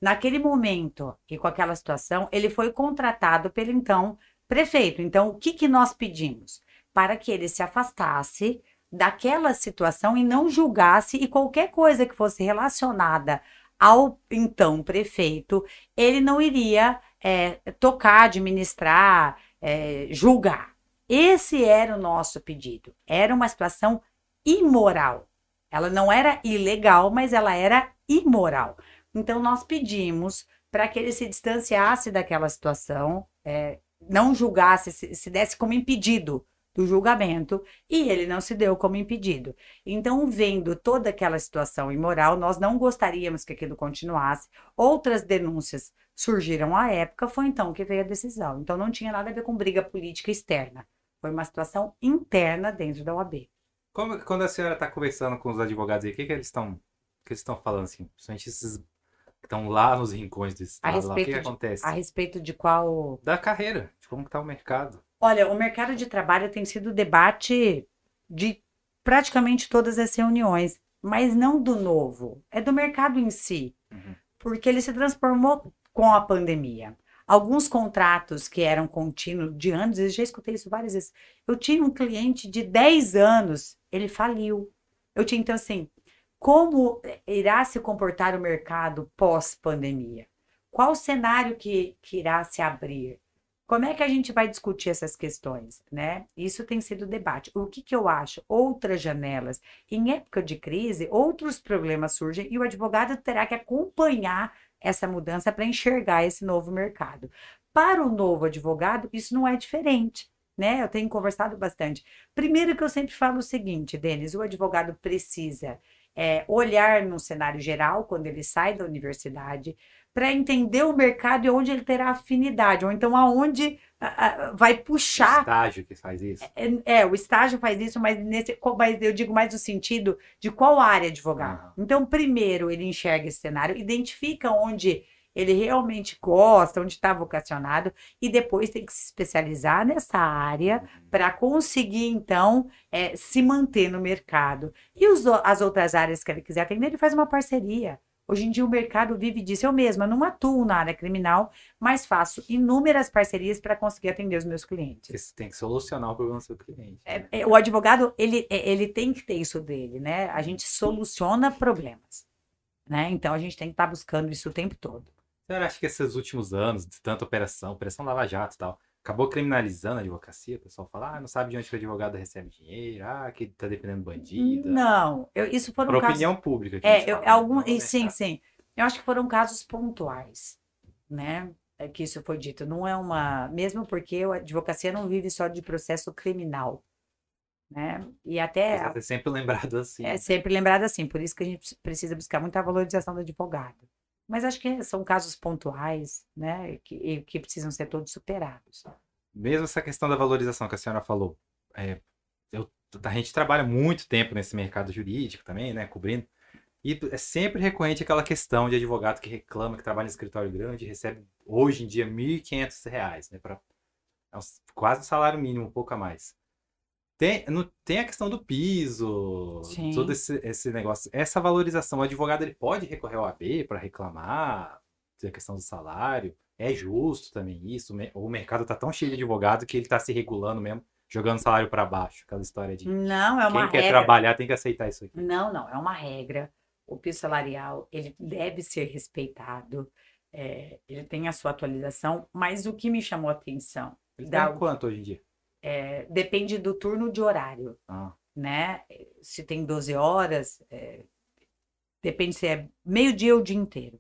Naquele momento e com aquela situação, ele foi contratado pelo então prefeito. Então, o que, que nós pedimos? Para que ele se afastasse daquela situação e não julgasse e qualquer coisa que fosse relacionada ao então prefeito, ele não iria é, tocar, administrar, é, julgar. Esse era o nosso pedido. Era uma situação imoral. Ela não era ilegal, mas ela era imoral. Então, nós pedimos para que ele se distanciasse daquela situação, é, não julgasse, se, se desse como impedido do julgamento, e ele não se deu como impedido. Então, vendo toda aquela situação imoral, nós não gostaríamos que aquilo continuasse. Outras denúncias surgiram à época, foi então que veio a decisão. Então, não tinha nada a ver com briga política externa. Foi uma situação interna dentro da OAB. Como, quando a senhora está conversando com os advogados aí, o que, que eles estão que eles estão falando assim? Principalmente esses que estão lá nos rincões do estado, lá, o que, que de, acontece? A respeito de qual... Da carreira, de como está o mercado. Olha, o mercado de trabalho tem sido debate de praticamente todas as reuniões, mas não do novo, é do mercado em si, Uhum. porque ele se transformou com a pandemia. Alguns contratos que eram contínuos de anos, eu já escutei isso várias vezes. Eu tinha um cliente de 10 anos, ele faliu. Eu tinha, então, assim, como irá se comportar o mercado pós-pandemia? Qual o cenário que, que irá se abrir? Como é que a gente vai discutir essas questões, né? Isso tem sido debate. O que, que eu acho? Outras janelas. Em época de crise, outros problemas surgem e o advogado terá que acompanhar essa mudança para enxergar esse novo mercado. Para o novo advogado, isso não é diferente, né? Eu tenho conversado bastante. Primeiro que eu sempre falo o seguinte, Denis, o advogado precisa é, olhar no cenário geral quando ele sai da universidade para entender o mercado e onde ele terá afinidade, ou então aonde a, a, vai O puxar estágio que faz isso. é, é, o estágio faz isso, mas, nesse, mas eu digo mais no sentido de qual área advogar. Aham. Então, primeiro ele enxerga esse cenário, identifica onde ele realmente gosta, onde está vocacionado, e depois tem que se especializar nessa área para conseguir, então, é, se manter no mercado. E os o- as outras áreas que ele quiser atender, ele faz uma parceria. Hoje em dia o mercado vive disso. Eu mesma não atuo na área criminal, mas faço inúmeras parcerias para conseguir atender os meus clientes. Você tem que solucionar o problema do seu cliente. né? É, é, o advogado, ele, é, ele tem que ter isso dele, né? A gente soluciona problemas, né? Então, a gente tem que estar buscando isso o tempo todo. Senhora acha que esses últimos anos, de tanta operação, operação Lava Jato e tal, acabou criminalizando a advocacia? O pessoal fala, ah, não sabe de onde que o advogado recebe dinheiro, ah, que tá defendendo bandido. Não, eu, isso foram Para casos... opinião pública. É, eu, fala, algum, não é sim, sim. Eu acho que foram casos pontuais, né? É que isso foi dito. Não é uma... Mesmo porque a advocacia não vive só de processo criminal, né? E até... É sempre lembrado assim. É sempre lembrado assim, por isso que a gente precisa buscar muita valorização do advogado. Mas acho que são casos pontuais, né, que, que precisam ser todos superados. Mesmo essa questão da valorização que a senhora falou, é, eu- a gente trabalha muito tempo nesse mercado jurídico também, né, cobrindo, e é sempre recorrente aquela questão de advogado que reclama que trabalha em escritório grande e recebe hoje em dia 1.500 reais, né, pra, é uns- quase o salário mínimo, um pouco a mais. Tem, no- tem a questão do piso, Sim. todo esse, esse negócio. Essa valorização, o advogado ele pode recorrer ao AB para reclamar a questão do salário. É justo também isso. O me- O mercado tá tão cheio de advogado que ele tá se regulando mesmo, jogando salário para baixo. Aquela história de Não, é uma quem quer regra. trabalhar tem que aceitar isso aqui. Não, não, é uma regra. O piso salarial, ele deve ser respeitado, é, ele tem a sua atualização, mas o que me chamou a atenção, Ele Dá ganha o- quanto hoje em dia? É, depende do turno de horário. Ah, né? Se tem 12 horas, é, depende se é meio-dia ou o dia inteiro.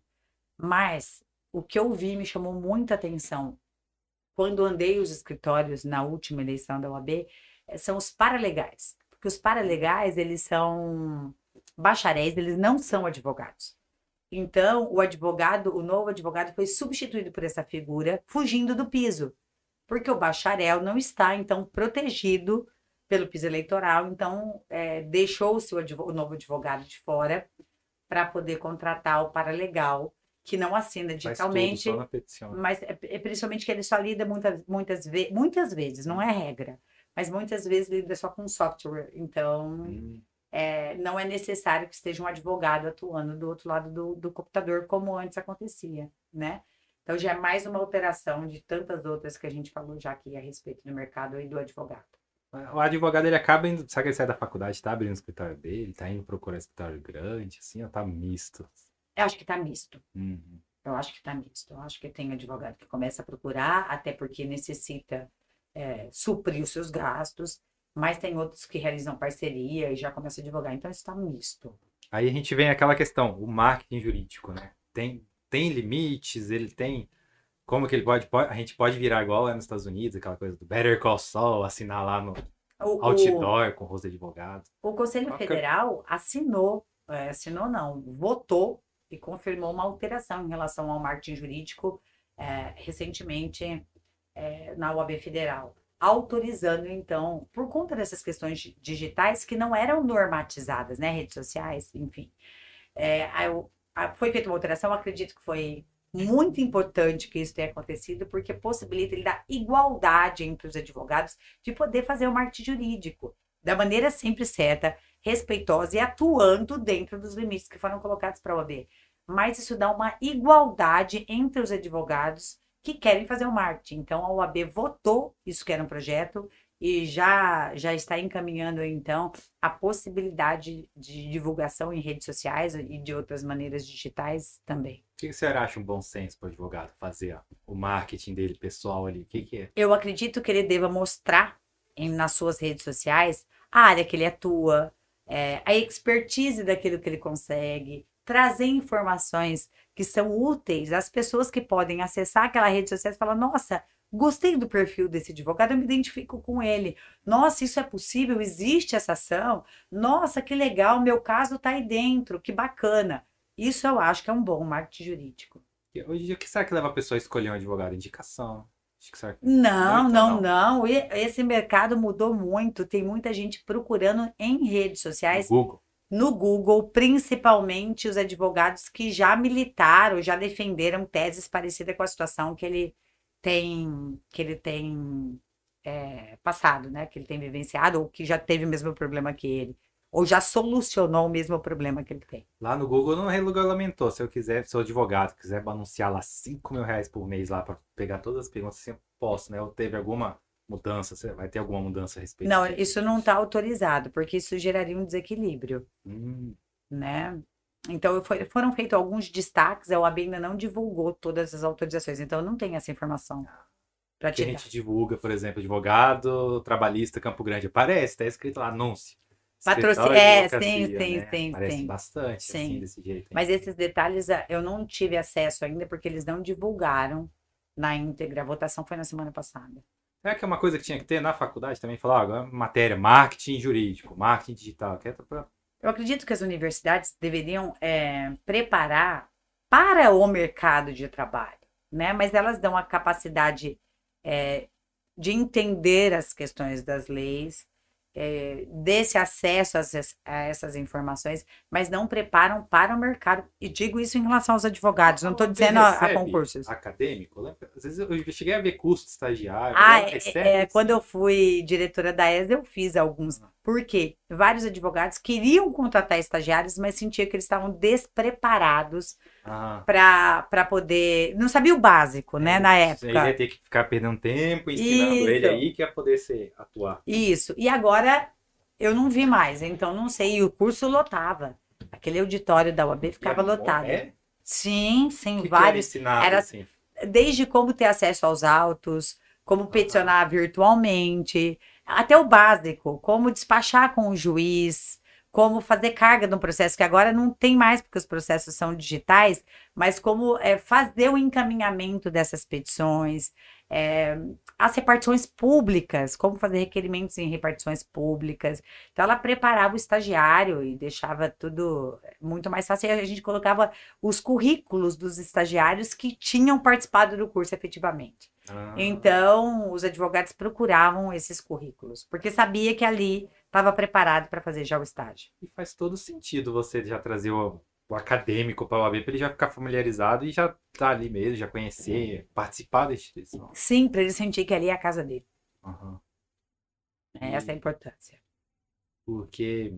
Mas o que eu vi me chamou muita atenção quando andei os escritórios na última eleição da OAB, eh, são os paralegais. Porque os paralegais, eles são bacharéis, eles não são advogados. Então, o advogado, o novo advogado foi substituído por essa figura, fugindo do piso. Porque o bacharel não está, então, protegido pelo piso eleitoral, então é, deixou-se o, advo- o novo advogado de fora para poder contratar o paralegal, que não assina digitalmente, petição. mas é, é principalmente que ele só lida muitas, muitas, ve muitas vezes, não é regra, mas muitas vezes lida só com software, então Hum, é, não é necessário que esteja um advogado atuando do outro lado do, do computador, como antes acontecia, né? Então já é mais uma alteração de tantas outras que a gente falou já aqui a respeito do mercado e do advogado. O advogado ele acaba indo, sabe que ele sai da faculdade, tá abrindo o escritório dele, tá indo procurar escritório grande, assim, ó, tá misto. Eu acho que tá misto. Uhum. Eu acho que tá misto. Eu acho que tem advogado que começa a procurar, até porque necessita é, suprir os seus gastos, mas tem outros que realizam parceria e já começam a advogar. Então, isso tá misto. Aí a gente vem aquela questão, o marketing jurídico, né? Tem, tem limites, ele tem. Como que ele pode, pode- A gente pode virar igual lá nos Estados Unidos, aquela coisa do Better Call Saul, assinar lá no O, o, outdoor com os advogados. o Conselho. Federal assinou, é, assinou não, votou e confirmou uma alteração em relação ao marketing jurídico é, recentemente é, na UAB Federal, autorizando então, por conta dessas questões di- digitais que não eram normatizadas, né, redes sociais, enfim, é, o- foi feita uma alteração, acredito que foi muito importante que isso tenha acontecido, porque possibilita ele dar igualdade entre os advogados de poder fazer o marketing jurídico da maneira sempre certa, respeitosa e atuando dentro dos limites que foram colocados para a OAB. Mas isso dá uma igualdade entre os advogados que querem fazer o marketing. Então a OAB votou isso que era um projeto e já já está encaminhando então a possibilidade de divulgação em redes sociais e de outras maneiras digitais também. O que você acha um bom senso para o advogado fazer o marketing dele pessoal ali? O que, que é? Eu acredito que ele deva mostrar em- nas suas redes sociais a área que ele atua, é, a expertise daquilo que ele consegue, trazer informações que são úteis às pessoas que podem acessar aquela rede social e falar: nossa, gostei do perfil desse advogado, eu me identifico com ele. Nossa, isso é possível? Existe essa ação? Nossa, que legal, meu caso está aí dentro, que bacana. Isso eu acho que é um bom marketing jurídico. Que- Hoje em dia, o que será que leva a pessoa a escolher um advogado? Indicação. Que Não, não, não. não. E- Esse mercado mudou muito. Tem muita gente procurando em redes sociais, No Google. no Google, principalmente os advogados que já militaram, já defenderam teses parecidas com a situação que ele tem, que ele tem é, passado, né? Que ele tem vivenciado, ou que já teve o mesmo problema que ele, ou já solucionou o mesmo problema que ele tem. Lá no Google não regulamentou. Se eu quiser, se o advogado quiser anunciar lá 5 mil reais por mês lá para pegar todas as perguntas, assim, eu posso, né? Ou teve alguma mudança? Vai ter alguma mudança a respeito Não, disso? isso não está autorizado, porque isso geraria um desequilíbrio. Hum, né? Então foi- foram feitos alguns destaques, a OAB ainda não divulgou todas as autorizações, então eu não tenho essa informação para que a gente divulga, por exemplo, advogado trabalhista Campo Grande. Aparece, tá escrito lá, anúncio. De é, sim, sim, né? sim, Aparece sim. bastante, assim, Sim. desse jeito. hein? Mas esses detalhes ah, eu não tive acesso ainda porque eles não divulgaram na íntegra. A votação foi na semana passada. Será que é uma coisa que tinha que ter na faculdade também? Falar, ó, agora matéria, marketing jurídico, marketing digital. Que é pra... Eu acredito que as universidades deveriam é, preparar para o mercado de trabalho, né? Mas elas dão a capacidade é, de entender as questões das leis, é, desse acesso a essas, a essas informações, mas não preparam para o mercado. E digo isso em relação aos advogados, não estou Você dizendo a, a concursos. Acadêmico? Lembra? Às vezes eu cheguei a ver curso de estagiário. Ah, né? é, é, quando eu fui diretora da ESA, eu fiz alguns. Por quê? Vários advogados queriam contratar estagiários, mas sentiam que eles estavam despreparados Ah, para poder. Não sabia o básico, né, é, na Ele ia época. ter que ficar perdendo tempo ensinando Isso. ele aí que ia poder ser, atuar. Isso. E agora eu não vi mais, então não sei. E o curso lotava. Aquele auditório da UAB ficava bom, lotado. É? Sim, sim, que que era vários. ensinado, era- assim? desde como ter acesso aos autos, como peticionar virtualmente, até o básico, como despachar com o juiz, como fazer carga no processo, que agora não tem mais, porque os processos são digitais, mas como é, fazer o encaminhamento dessas petições, é, as repartições públicas, como fazer requerimentos em repartições públicas. Então, ela preparava o estagiário e deixava tudo muito mais fácil. E a gente colocava os currículos dos estagiários que tinham participado do curso efetivamente. Ah, Então, os advogados procuravam esses currículos, porque sabia que ali estava preparado para fazer já o estágio. E faz todo sentido você já trazer o, o acadêmico para o OAB para ele já ficar familiarizado e já estar ali mesmo, já conhecer, participar da instituição. Sim, para ele sentir que ali é a casa dele. Aham. né? Essa é a importância. Porque,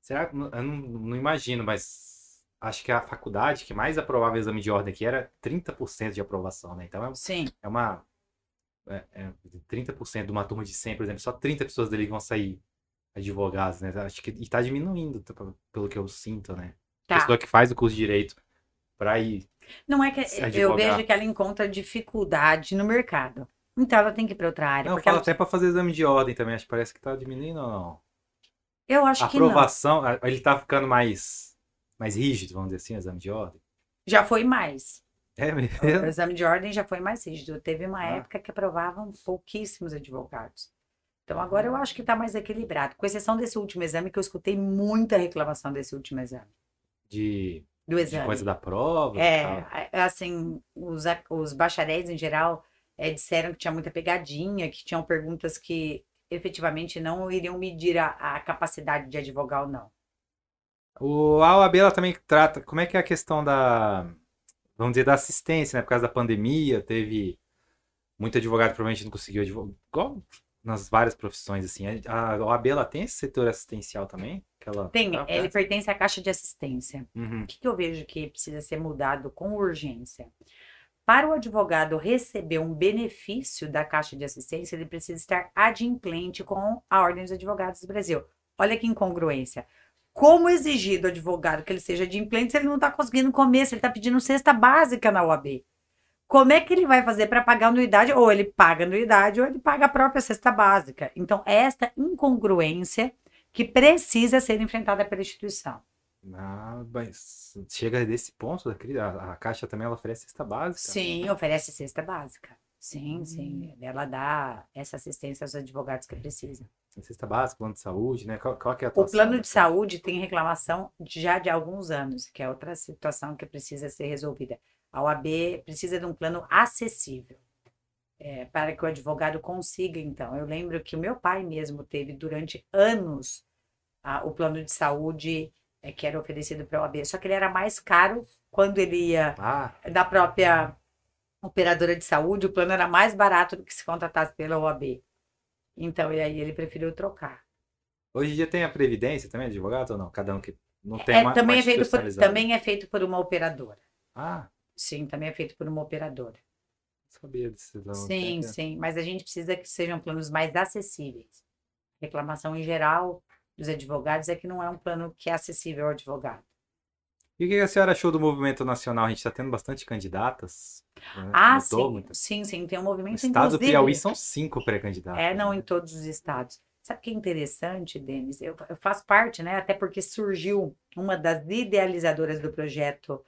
será que, eu não, não imagino, mas acho que a faculdade que mais aprovava o exame de ordem aqui era 30% de aprovação, né? Então é, Sim, é uma. É, é 30% de uma turma de 100, por exemplo, só 30 pessoas dali vão sair advogados, né? Acho que e tá diminuindo, tá, pelo que eu sinto, né? Tá. pessoa que faz o curso de direito para ir. Não é que eu vejo que ela encontra dificuldade no mercado. Então ela tem que ir para outra área. Não, fala ela- até para fazer exame de ordem também, acho que parece que tá diminuindo ou não. Eu acho A que aprovação, ele tá ficando mais, mais rígido, vamos dizer assim, o exame de ordem. Já foi mais. É O mesmo? exame de ordem já foi mais rígido. Teve uma Ah. época que aprovavam pouquíssimos advogados. Então agora eu acho que está mais equilibrado, com exceção desse último exame, que eu escutei muita reclamação desse último exame. De, Do de exame. coisa da prova. É, tal. assim, os, os bacharéis em geral é, disseram que tinha muita pegadinha, que tinham perguntas que efetivamente não iriam medir a, a capacidade de advogar ou não. O a OAB ela também trata. Como é que é a questão da. Vamos dizer, da assistência, né? Por causa da pandemia, teve muito advogado que provavelmente não conseguiu advogar. Igual nas várias profissões, assim. A OAB ela tem esse setor assistencial também? Que ela Tem, tá- ele pertence à Caixa de Assistência. Uhum. O que, que eu vejo que precisa ser mudado com urgência? Para o advogado receber um benefício da Caixa de Assistência, ele precisa estar adimplente com a Ordem dos Advogados do Brasil. Olha que incongruência. Como exigir do advogado que ele seja adimplente se ele não está conseguindo comer, se ele está pedindo cesta básica na UAB? Como é que ele vai fazer para pagar anuidade? Ou ele paga anuidade ou ele paga a própria cesta básica. Então, esta incongruência que precisa ser enfrentada pela instituição. Ah, mas chega desse ponto, a, a Caixa também ela oferece cesta básica. Sim, oferece cesta básica. Sim, Hum. sim. Ela dá essa assistência aos advogados que precisam. Cesta básica, plano de saúde, né? Qual, qual é a O plano de saúde tem reclamação já de alguns anos, que é outra situação que precisa ser resolvida. A OAB precisa de um plano acessível. É, para que o advogado consiga, então. Eu lembro que o meu pai mesmo teve durante anos a- o plano de saúde é, que era oferecido para a OAB, só que ele era mais caro quando ele ia Ah, da própria operadora de saúde, o plano era mais barato do que se contratasse pela OAB. Então, e aí ele preferiu trocar. hoje em dia tem a Previdência também, advogado ou não? Cada um que não tem É, uma, também, uma é feito por, também é feito por uma operadora. Ah, Sim, também é feito por uma operadora. Sabia disso. não. sim, Tem- sim. Mas a gente precisa que sejam planos mais acessíveis. Reclamação em geral dos advogados é que não é um plano que é acessível ao advogado. E o que a senhora achou do movimento nacional? A gente está tendo bastante candidatas. né? Ah, Mudou sim. muito. Sim, sim. Tem um No movimento, estado do inclusive... Piauí são cinco pré-candidatos. É, não né? em todos os estados. Sabe o que é interessante, Denis? Eu, eu faço parte, né? Até porque surgiu uma das idealizadoras do projeto,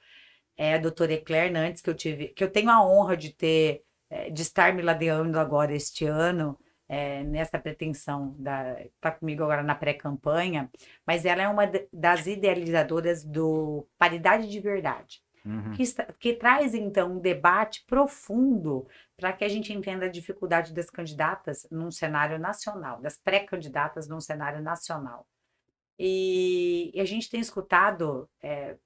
é a doutora Eclair Nantes, que eu tive, que eu tenho a honra de ter, eh, de estar me ladeando agora este ano, eh, nessa pretensão da tá comigo agora na pré-campanha, mas ela é uma das idealizadoras do Paridade de Verdade Uhum. que, está- que traz então um debate profundo para que a gente entenda a dificuldade das candidatas num cenário nacional, das pré-candidatas num cenário nacional. E, e a gente tem escutado é,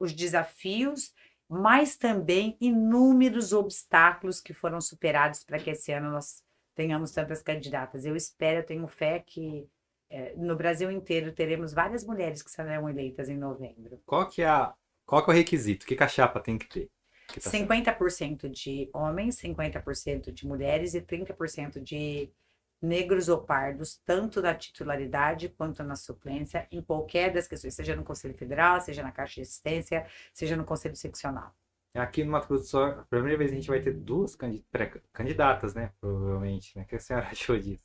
os desafios, mas também inúmeros obstáculos que foram superados para que esse ano nós tenhamos tantas candidatas. Eu espero, eu tenho fé que é, no Brasil inteiro teremos várias mulheres que serão eleitas em novembro. Qual que é a, qual que é o requisito? O que, que a chapa tem que ter? Que tá certo? 50% de homens, 50% de mulheres e 30% de negros ou pardos, tanto na titularidade quanto na suplência, em qualquer das questões, seja no Conselho Federal, seja na Caixa de Assistência, seja no Conselho Seccional. Aqui no Mato Grosso do Sul, a primeira vez a gente vai ter duas candi- pré-candidatas, né? Provavelmente. Né? O que a senhora achou disso?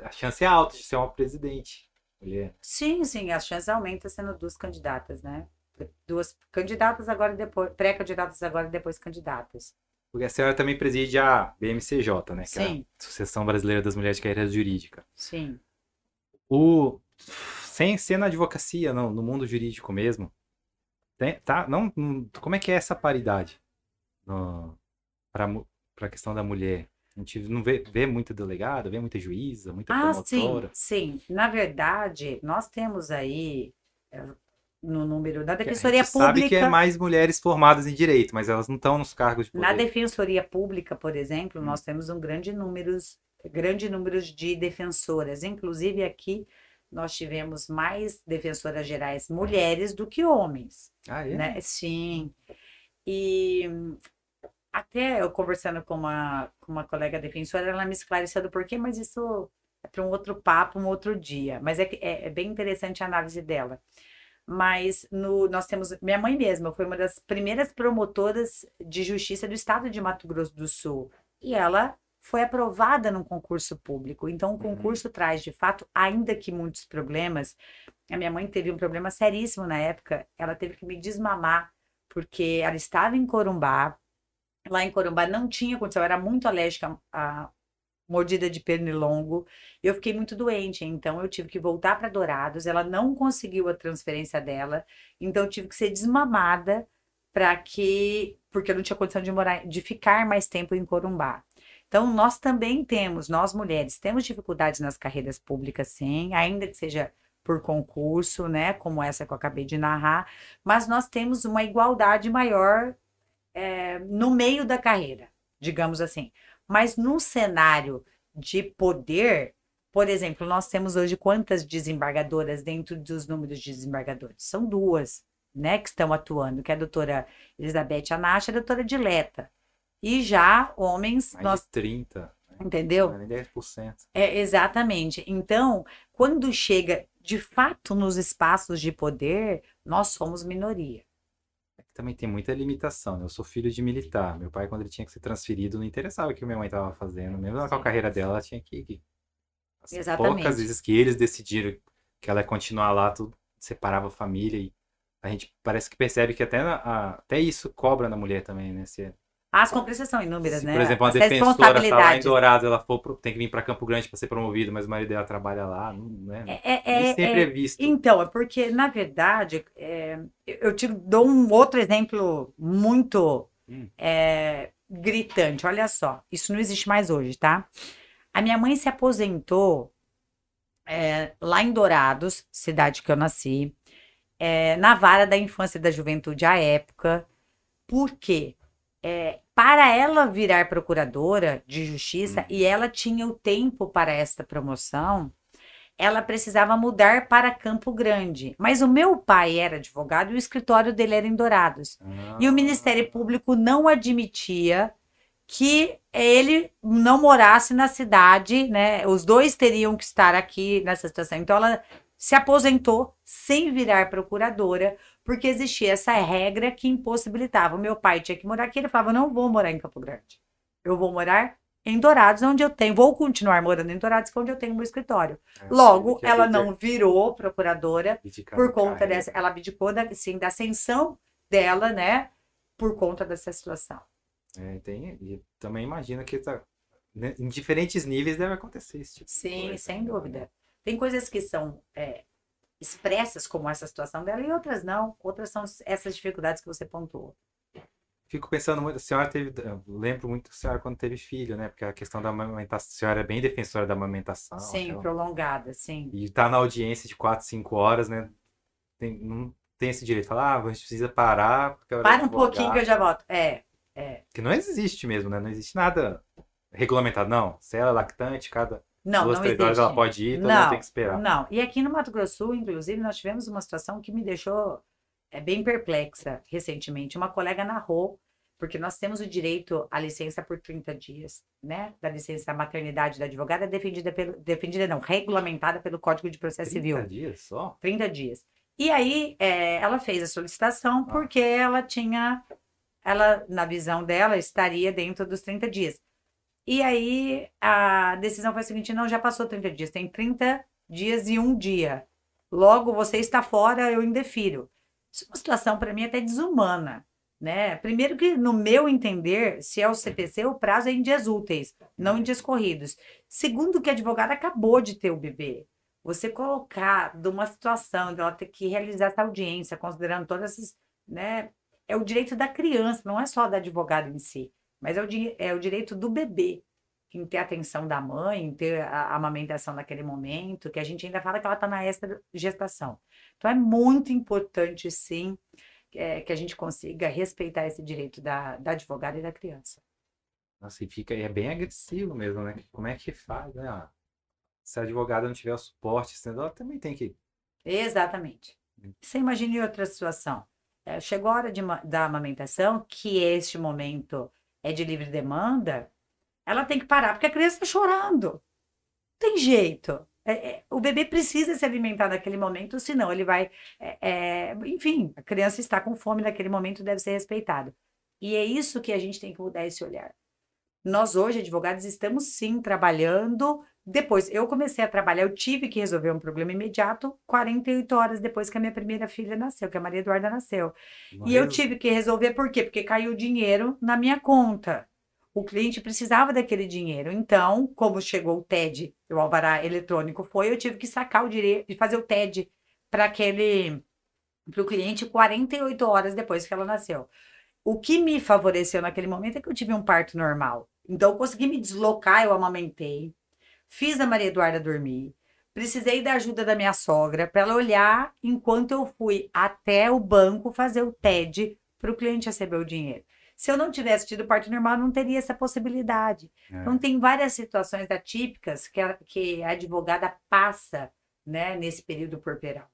A chance é alta de ser uma presidente. Mulher. Sim, sim, as chances aumentam sendo duas candidatas, né? Duas candidatas agora e depois, pré-candidatas agora e depois candidatas. Porque a senhora também preside a BMCJ, né? Que é Sim. a Associação Brasileira das Mulheres de Carreira Jurídica. Sim. O, sem ser na advocacia, não, no mundo jurídico mesmo, tem- tá, não, como é que é essa paridade para a questão da mulher? A gente não vê, vê muita delegada, vê muita juíza, muita Ah, sim, promotora. sim. Na verdade, nós temos aí eh, no número da Defensoria gente sabe que é Pública. mais mulheres formadas em direito, mas elas não estão nos cargos de poder. Na Defensoria Pública, por exemplo, Hum. nós temos um grande número, grande número de defensoras. Inclusive aqui nós tivemos mais defensoras gerais mulheres do que homens, Ah, é? né? Sim. E hum, até eu conversando com uma, com uma colega defensora, ela me esclareceu do porquê, mas isso é para um outro papo, um outro dia. Mas é, é, é bem interessante a análise dela. Mas no, nós temos. Minha mãe mesma foi uma das primeiras promotoras de justiça do estado de Mato Grosso do Sul. E ela foi aprovada num concurso público. Então, o Uhum. concurso traz, de fato, ainda que muitos problemas. A minha mãe teve um problema seríssimo na época. Ela teve que me desmamar, porque ela estava em Corumbá. Lá em Corumbá não tinha condição, eu era muito alérgica a mordida de pernilongo. Eu fiquei muito doente, então eu tive que voltar para Dourados. Ela não conseguiu a transferência dela, então eu tive que ser desmamada para que, porque eu não tinha condição de morar, de ficar mais tempo em Corumbá. Então nós também temos, nós mulheres, temos dificuldades nas carreiras públicas, sim, ainda que seja por concurso, né, como essa que eu acabei de narrar, mas nós temos uma igualdade maior é, no meio da carreira, digamos assim. Mas no cenário de poder, por exemplo, nós temos hoje quantas desembargadoras dentro dos números de desembargadores? São duas, né, que estão atuando, que é a doutora Elizabeth Anacha e a doutora Dileta. E já homens, Mais nós, de 30. né? entendeu? Não é nem 10%. É, exatamente. Então, quando chega de fato nos espaços de poder, nós somos minoria. Também tem muita limitação, né? Eu sou filho de militar. Meu pai, quando ele tinha que ser transferido, não interessava o que minha mãe estava fazendo. Mesmo com a carreira dela, ela tinha que. que- As Exatamente. poucas vezes que eles decidiram que ela ia continuar lá, tudo separava a família. E a gente parece que percebe que até, na- a- até isso cobra na mulher também, né? Se, As compreensões são inúmeras, se, né? por exemplo, uma As defensora tá lá em. Dourados, ela for pro- tem que vir para Campo Grande para ser promovida, mas o marido dela trabalha lá, não, né? É, é, é, sempre é- é visto. Então, é porque, na verdade, é, eu eu te dou um outro exemplo muito Hum. é, gritante. Olha só, isso não existe mais hoje, tá? A minha mãe se aposentou é, lá em Dourados, cidade que eu nasci, é, na vara da infância e da juventude à época. Por quê? É, para ela virar procuradora de justiça, Hum. e ela tinha o tempo para esta promoção, ela precisava mudar para Campo Grande. Mas o meu pai era advogado e o escritório dele era em Dourados. E o Ah. Ministério Público não admitia que ele não morasse na cidade, né? Os dois teriam que estar aqui nessa situação. Então ela se aposentou sem virar procuradora, porque existia essa regra que impossibilitava. O meu pai tinha que morar aqui, ele falava: "Não vou morar em Campo Grande. Eu vou morar em Dourados, onde eu tenho, vou continuar morando em Dourados, que é onde eu tenho meu escritório. É, Logo, quer ela não virou procuradora por conta dessa, ela abdicou da, sim, da ascensão dela, né? Por conta dessa situação. É, tem, e também imagina que tá, né, em diferentes níveis deve acontecer esse tipo Sim, sem né? dúvida. Tem coisas que são é, expressas, como essa situação dela, e outras não. Outras são essas dificuldades que você pontuou. Fico pensando muito, a senhora teve, lembro muito da senhora quando teve filho, né? Porque a questão da amamentação, a senhora é bem defensora da amamentação. sim, aquela- prolongada, sim. E tá na audiência de 4, 5 horas, né? Tem, não tem esse direito. Falar, ah, a gente precisa parar. A Para de um pouquinho que eu já volto. É, é. Que não existe mesmo, né? Não existe nada regulamentado, não. Se ela é lactante, cada Não, duas, não três horas existe. ela pode ir, todo Não, mundo tem que esperar. Não, e aqui no Mato Grosso Sul, inclusive, nós tivemos uma situação que me deixou é, bem perplexa recentemente. Uma colega narrou, porque nós temos o direito à licença por 30 dias, né? Da licença maternidade da advogada, defendida pelo. Defendida não, regulamentada pelo Código de Processo 30 Civil. dias só? 30 dias. E aí, é, ela fez a solicitação Ah. porque ela tinha, ela, na visão dela, estaria dentro dos 30 dias. E aí, a decisão foi a seguinte: não, já passou 30 dias, tem 30 dias e um dia. Logo, você está fora, eu indefiro. Isso é uma situação, para mim, até desumana. Né? Primeiro que, no meu entender, se é o CPC, o prazo é em dias úteis, não em dias corridos. Segundo que a advogada acabou de ter o bebê você colocar de uma situação de ela ter que realizar essa audiência, considerando todas essas, né, é o direito da criança, não é só da advogada em si, mas é o, di- é o direito do bebê em ter a atenção da mãe, em ter a, amamentação naquele momento, que a gente ainda fala que ela está na extra gestação. Então é muito importante, sim, é, que a gente consiga respeitar esse direito da, da advogada e da criança. Nossa, e fica, é bem agressivo mesmo, né? Como é que faz, né? Ah, Se a advogada não tiver o suporte, sendo ela também tem que. Exatamente. Você imagina em outra situação. É, chegou a hora de da amamentação, que este momento é de livre demanda, ela tem que parar, porque a criança está chorando. Não tem jeito. É, é, o bebê precisa se alimentar naquele momento, senão ele vai. é, é, enfim, a criança está com fome naquele momento, deve ser respeitado. E é isso que a gente tem que mudar esse olhar. Nós, hoje, advogados, estamos sim trabalhando. Depois, eu comecei a trabalhar, eu tive que resolver um problema imediato 48 horas depois que a minha primeira filha nasceu, que a Maria Eduarda nasceu. E eu tive que resolver por quê? Porque caiu dinheiro na minha conta. O cliente precisava daquele dinheiro. Então, como chegou o TED, o alvará eletrônico foi, eu tive que sacar o direito de fazer o TED para aquele para o cliente 48 horas depois que ela nasceu. O que me favoreceu naquele momento é que eu tive um parto normal. Então, eu consegui me deslocar, eu amamentei, fiz a Maria Eduarda dormir, precisei da ajuda da minha sogra para ela olhar enquanto eu fui até o banco fazer o TED para o cliente receber o dinheiro. Se eu não tivesse tido parto normal, não teria essa possibilidade. É. Então, tem várias situações atípicas que a, que a advogada passa né, nesse período puerperal.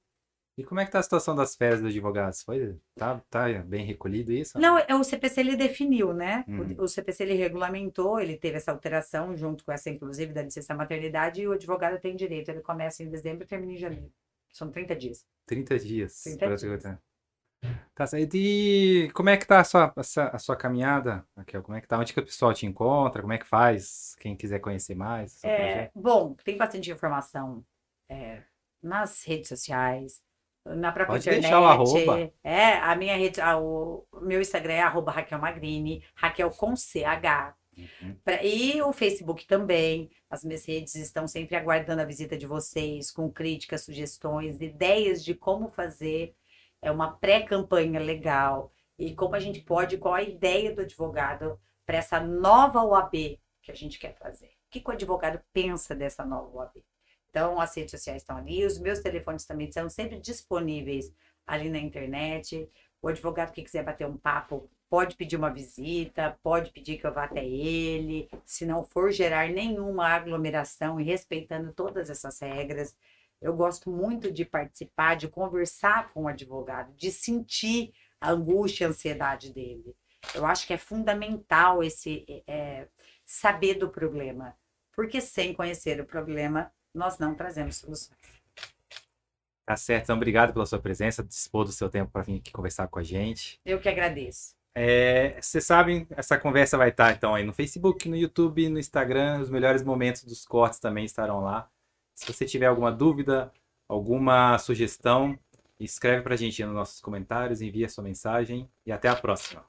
E como é que tá a situação das férias dos advogados? Foi, tá, tá bem recolhido isso? Não, é o CPC ele definiu, né? Uhum. O, CPC ele regulamentou, ele teve essa alteração junto com essa, inclusive, da licença maternidade, e o advogado tem direito. Ele começa em dezembro e termina em janeiro. São 30 dias. 30 dias. 30 pra- dias. Tá. E como é que tá a sua, a sua, a sua caminhada, Raquel? Como é que tá? Onde que o pessoal te encontra? Como é que faz? Quem quiser conhecer mais? É, bom, tem bastante informação é, nas redes sociais, na própria Pode internet. deixar o arroba. É, a minha rede, a- o o meu Instagram é arroba Raquel Magrini, Raquel com CH. Uhum. Pra- E o Facebook também. As minhas redes estão sempre aguardando a visita de vocês, com críticas, sugestões, ideias de como fazer. É uma pré-campanha legal. E como a gente pode, qual a ideia do advogado para essa nova OAB que a gente quer fazer. O que, que o advogado pensa dessa nova OAB? Então, as redes sociais estão ali, os meus telefones também estão sempre disponíveis ali na internet. O advogado que quiser bater um papo pode pedir uma visita, pode pedir que eu vá até ele, se não for gerar nenhuma aglomeração e respeitando todas essas regras. Eu gosto muito de participar, de conversar com o advogado, de sentir a angústia, a ansiedade dele. Eu acho que é fundamental esse é, saber do problema, porque sem conhecer o problema, nós não trazemos soluções. Tá certo. Então, obrigado pela sua presença, dispor do seu tempo para vir aqui conversar com a gente. Eu que agradeço. É, vocês sabem, essa conversa vai estar então aí no Facebook, no YouTube, no Instagram. Os melhores momentos dos cortes também estarão lá. Se você tiver alguma dúvida, alguma sugestão, escreve pra gente aí nos nossos comentários, envia sua mensagem e até a próxima.